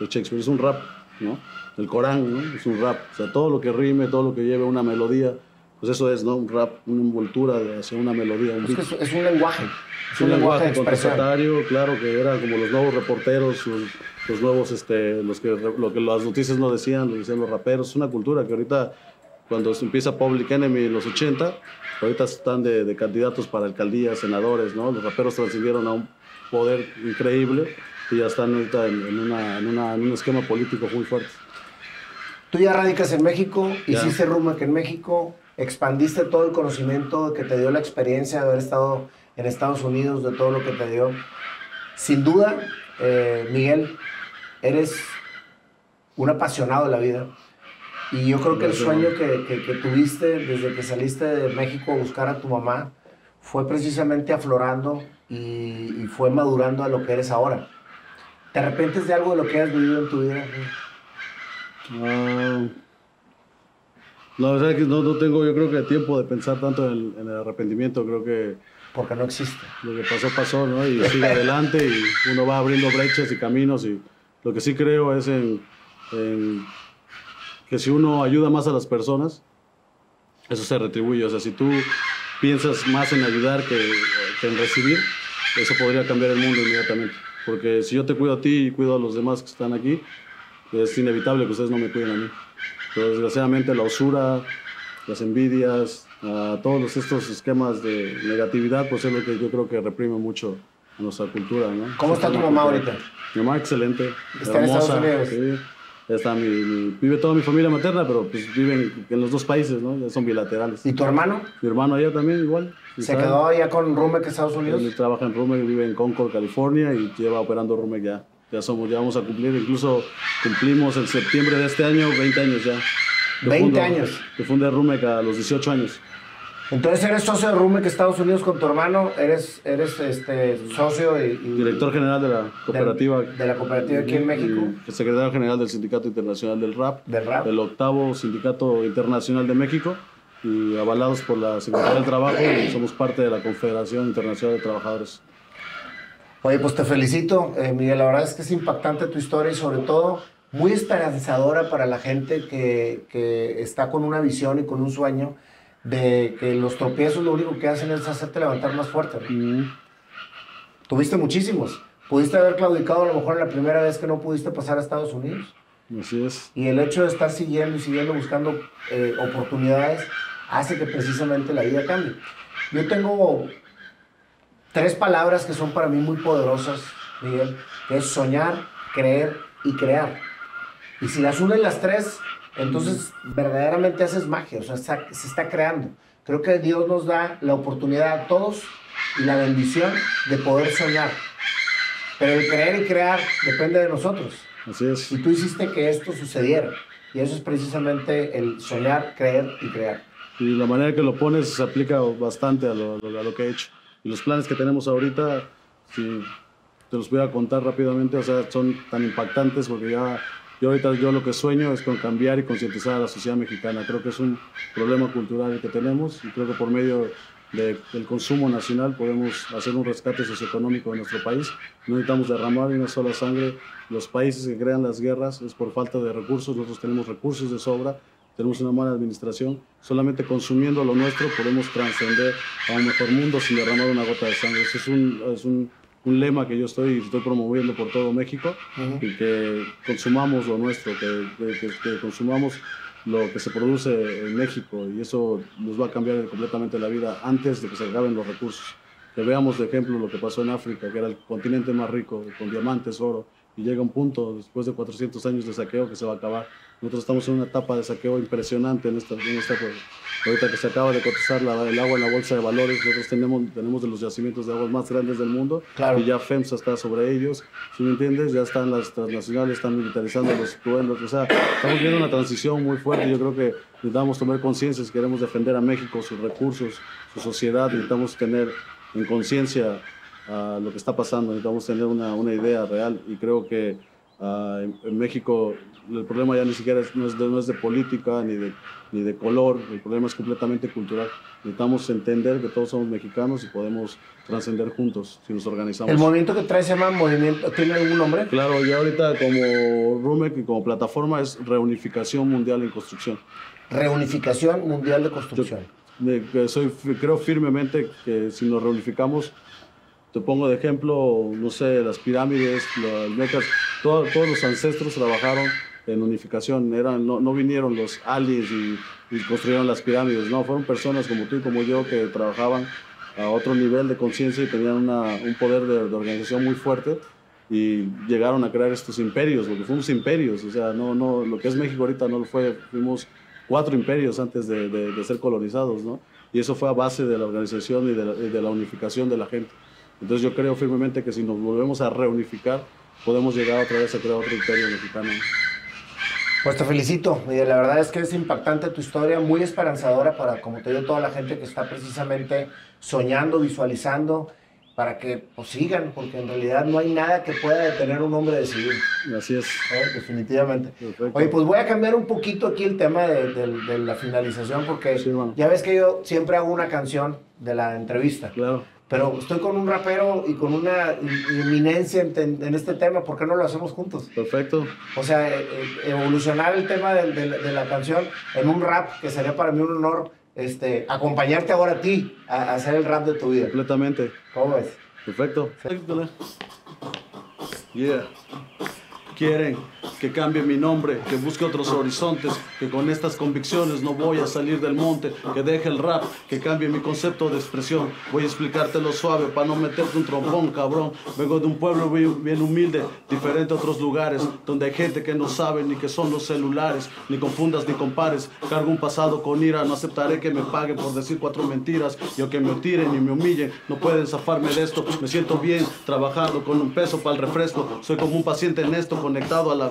de Shakespeare es un rap, ¿no? El Corán, ¿no? Es un rap. O sea, todo lo que rime, todo lo que lleve una melodía, pues eso es, ¿no? Un rap, una envoltura hacia una melodía. Un es, que es, un lenguaje. Es un, un lenguaje, lenguaje contestatario, claro, que era como los nuevos reporteros, los, los nuevos, este, los que, lo que las noticias no decían, lo decían los raperos. Es una cultura que ahorita, cuando empieza Public Enemy en los 80, ahorita están de, de candidatos para alcaldías, senadores, ¿no? Los raperos transcendieron a un poder increíble y ya están ahorita en, en, una, en, una, en un esquema político muy fuerte. Tú ya radicas en México, ya. hiciste Rumac en México, expandiste todo el conocimiento que te dio la experiencia de haber estado en Estados Unidos, de todo lo que te dio. Sin duda, eh, Miguel, eres un apasionado de la vida. Y yo creo que el sueño que, que, que, tuviste desde que saliste de México a buscar a tu mamá fue precisamente aflorando y, y fue madurando a lo que eres ahora. ¿Te arrepientes de algo de lo que has vivido en tu vida? Uh, la verdad es que no, no, tengo, yo creo que tiempo de pensar tanto en el, en el, arrepentimiento, creo que... Porque no existe. Lo que pasó, pasó, ¿no? Y sigue adelante y uno va abriendo brechas y caminos y lo que sí creo es en, en, que si uno ayuda más a las personas, eso se retribuye. O sea, si tú piensas más en ayudar que, que en recibir, eso podría cambiar el mundo inmediatamente. Porque si yo te cuido a ti y cuido a los demás que están aquí, es inevitable que ustedes no me cuiden a mí. Pero desgraciadamente la usura, las envidias, todos estos esquemas de negatividad, pues es lo que yo creo que reprime mucho a nuestra cultura. ¿no? ¿Cómo está tu mamá ahorita? Mi mamá excelente, ¿Está hermosa. en Estados Unidos? Sí. Está mi, mi, vive toda mi familia materna, pero pues viven en los dos países, ¿no? Ya son bilaterales. ¿Y tu hermano? Mi hermano allá también igual. ¿Se quedó allá con Rumek Estados Unidos? Él trabaja en Rumek, vive en Concord, California y lleva operando Rumek ya ya somos, ya vamos a cumplir, incluso cumplimos en septiembre de este año 20 años ya. Yo 20 fundo, años. Yo fundé Rumec a los 18 años. Entonces eres socio de Rumec Estados Unidos con tu hermano, eres, eres este, socio y, y Director general de la cooperativa. De, de la cooperativa aquí en México. Secretario general del Sindicato Internacional del Rap. Del Rap. El octavo Sindicato Internacional de México. Y avalados por la Secretaría del Trabajo, y somos parte de la Confederación Internacional de Trabajadores. Oye, pues te felicito, eh, Miguel. La verdad es que es impactante tu historia y sobre todo muy esperanzadora para la gente que, que, está con una visión y con un sueño de que los tropiezos lo único que hacen es hacerte levantar más fuerte. ¿no? Mm. Tuviste muchísimos. Pudiste haber claudicado a lo mejor la primera vez que no pudiste pasar a Estados Unidos. Así es. Y el hecho de estar siguiendo y siguiendo buscando eh, oportunidades hace que precisamente la vida cambie. Yo tengo tres palabras que son para mí muy poderosas, Miguel, que es soñar, creer y crear. Y si las unes las tres, entonces verdaderamente haces magia, o sea, está, se está creando. Creo que Dios nos da la oportunidad a todos y la bendición de poder soñar. Pero el creer y crear depende de nosotros. Así es. Y tú hiciste que esto sucediera. Y eso es precisamente el soñar, creer y crear. Y la manera que lo pones se aplica bastante a lo, a lo que he hecho. Y los planes que tenemos ahorita, si te los voy a contar rápidamente, o sea, son tan impactantes porque ya yo ahorita yo lo que sueño es con cambiar y concientizar a la sociedad mexicana. Creo que es un problema cultural que tenemos y creo que por medio de, del consumo nacional podemos hacer un rescate socioeconómico de nuestro país. No necesitamos derramar una sola sangre. Los países que crean las guerras es por falta de recursos. Nosotros tenemos recursos de sobra tenemos una mala administración. Solamente consumiendo lo nuestro podemos trascender a un mejor mundo sin derramar una gota de sangre. Ese es un, es un, un lema que yo estoy, estoy promoviendo por todo México uh -huh. y que consumamos lo nuestro, que, que, que, consumamos lo que se produce en México y eso nos va a cambiar completamente la vida antes de que se acaben los recursos. Que veamos de ejemplo lo que pasó en África, que era el continente más rico, con diamantes, oro, y llega un punto después de 400 años de saqueo que se va a acabar. Nosotros estamos en una etapa de saqueo impresionante en esta, en esta ahorita que se acaba de cotizar la, el agua en la bolsa de valores, nosotros tenemos, tenemos de los yacimientos de agua más grandes del mundo. Y ya FEMSA está sobre ellos, si me entiendes, ya están las transnacionales, están militarizando los pueblos, o sea, estamos viendo una transición muy fuerte, yo creo que necesitamos tomar conciencia si queremos defender a México, sus recursos, su sociedad, necesitamos tener en conciencia uh, lo que está pasando, necesitamos tener una, una idea real. Y creo que uh, en, en México el problema ya ni siquiera es, no, es de, no, es de, política ni de, ni de color, el problema es completamente cultural. Necesitamos entender que todos somos mexicanos y podemos trascender juntos si nos organizamos. ¿El movimiento que trae se llama movimiento, tiene algún nombre? Claro, ya ahorita como RUMEC y como plataforma es Reunificación Mundial en Construcción. Reunificación Mundial de Construcción. Yo, soy, creo firmemente que si nos reunificamos te pongo de ejemplo, no sé, las pirámides, los mecas, todo, todos los ancestros trabajaron en unificación, Eran, no, no vinieron los aliens y, construyeron las pirámides, no, fueron personas como tú y como yo que trabajaban a otro nivel de conciencia y tenían una, un poder de, organización muy fuerte y llegaron a crear estos imperios, porque fuimos imperios, o sea, no, no, lo que es México ahorita no lo fue, fuimos cuatro imperios antes de ser colonizados, ¿no? Y eso fue a base de la organización y de la, de la unificación de la gente. Entonces yo creo firmemente que si nos volvemos a reunificar, podemos llegar otra vez a crear otro imperio mexicano. Pues te felicito, Miguel. La verdad es que es impactante tu historia, muy esperanzadora para, como te digo, toda la gente que está precisamente soñando, visualizando, para que pues, sigan, porque en realidad no hay nada que pueda detener un hombre de seguir. Así es. ¿Eh? Definitivamente. Perfecto. Oye, pues voy a cambiar un poquito aquí el tema de, de, de la finalización, porque sí, bueno. ya ves que yo siempre hago una canción de la entrevista. Claro pero estoy con un rapero y con una inminencia en, en, este tema, ¿por qué no lo hacemos juntos? Perfecto. O sea, e, e, evolucionar el tema de, de, de, la canción en un rap, que sería para mí un honor este, acompañarte ahora a ti a, a hacer el rap de tu vida. Completamente. ¿Cómo ves? Perfecto. Yeah. Quieren que cambie mi nombre, que busque otros horizontes, que con estas convicciones no voy a salir del monte, que deje el rap, que cambie mi concepto de expresión. Voy a explicártelo suave para no meterte un trombón, cabrón. Vengo de un pueblo bien humilde, diferente a otros lugares, donde hay gente que no sabe ni qué son los celulares, ni confundas ni compares. Cargo un pasado con ira, no aceptaré que me paguen por decir cuatro mentiras, y o que me tiren y me humillen, no pueden zafarme de esto. Me siento bien trabajando con un peso para el refresco, soy como un paciente en esto, conectado a la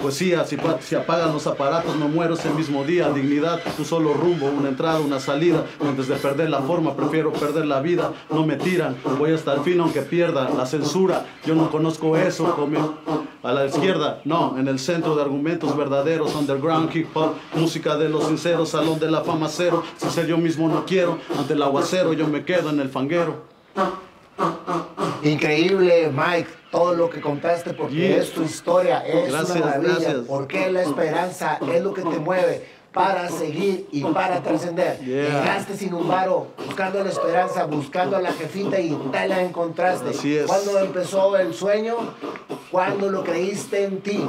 Poesía, si, si, apagan los aparatos, no muero ese mismo día. Dignidad, un solo rumbo, una entrada, una salida. Antes de perder la forma, prefiero perder la vida. No me tiran, voy hasta el fin aunque pierda la censura. Yo no conozco eso, como a la izquierda, no, en el centro de argumentos verdaderos, underground, hip hop, música de los sinceros, salón de la fama cero. Si ser yo mismo no quiero, ante el aguacero yo me quedo en el fanguero. Increíble, Mike, todo lo que contaste, porque yeah. es tu historia, es gracias, una maravilla. Gracias. Porque la esperanza es lo que te mueve para seguir y para trascender. Yeah. Llegaste sin un varo, buscando la esperanza, buscando a la jefita y te la encontraste. Así es. ¿Cuándo empezó el sueño? ¿Cuándo lo creíste en ti?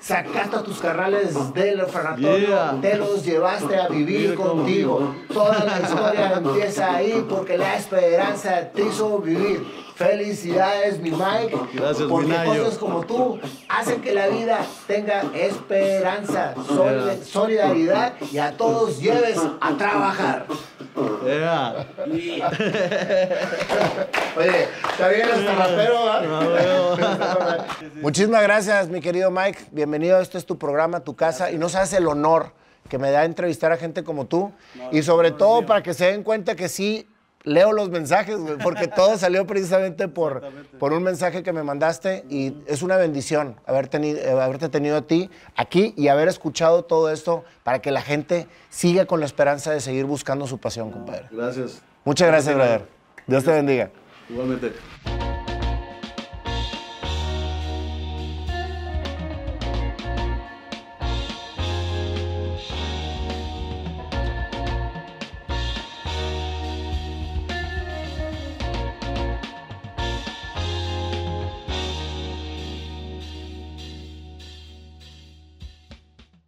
sacaste a tus carnales del orfanatorio, yeah. te los llevaste a vivir contigo. Toda la historia empieza ahí porque la esperanza te hizo vivir. Felicidades, mi Mike. Gracias, porque mi cosas como tú hacen que la vida tenga esperanza, sol Yeah. solidaridad y a todos lleves a trabajar. Yeah. Oye, está bien hasta rapero, ¿verdad? Muchísimas gracias, mi querido Mike. Bienvenido. Este es tu programa, tu casa. Y no sabes el honor que me da entrevistar a gente como tú. y sobre todo para que se den cuenta que sí leo los mensajes, güey, porque todo salió precisamente por, por un mensaje que me mandaste. Y es una bendición haber tenido, eh, haberte tenido a ti aquí y haber escuchado todo esto para que la gente siga con la esperanza de seguir buscando su pasión, compadre. Gracias. Muchas gracias, brother. Dios te bendiga. Igualmente.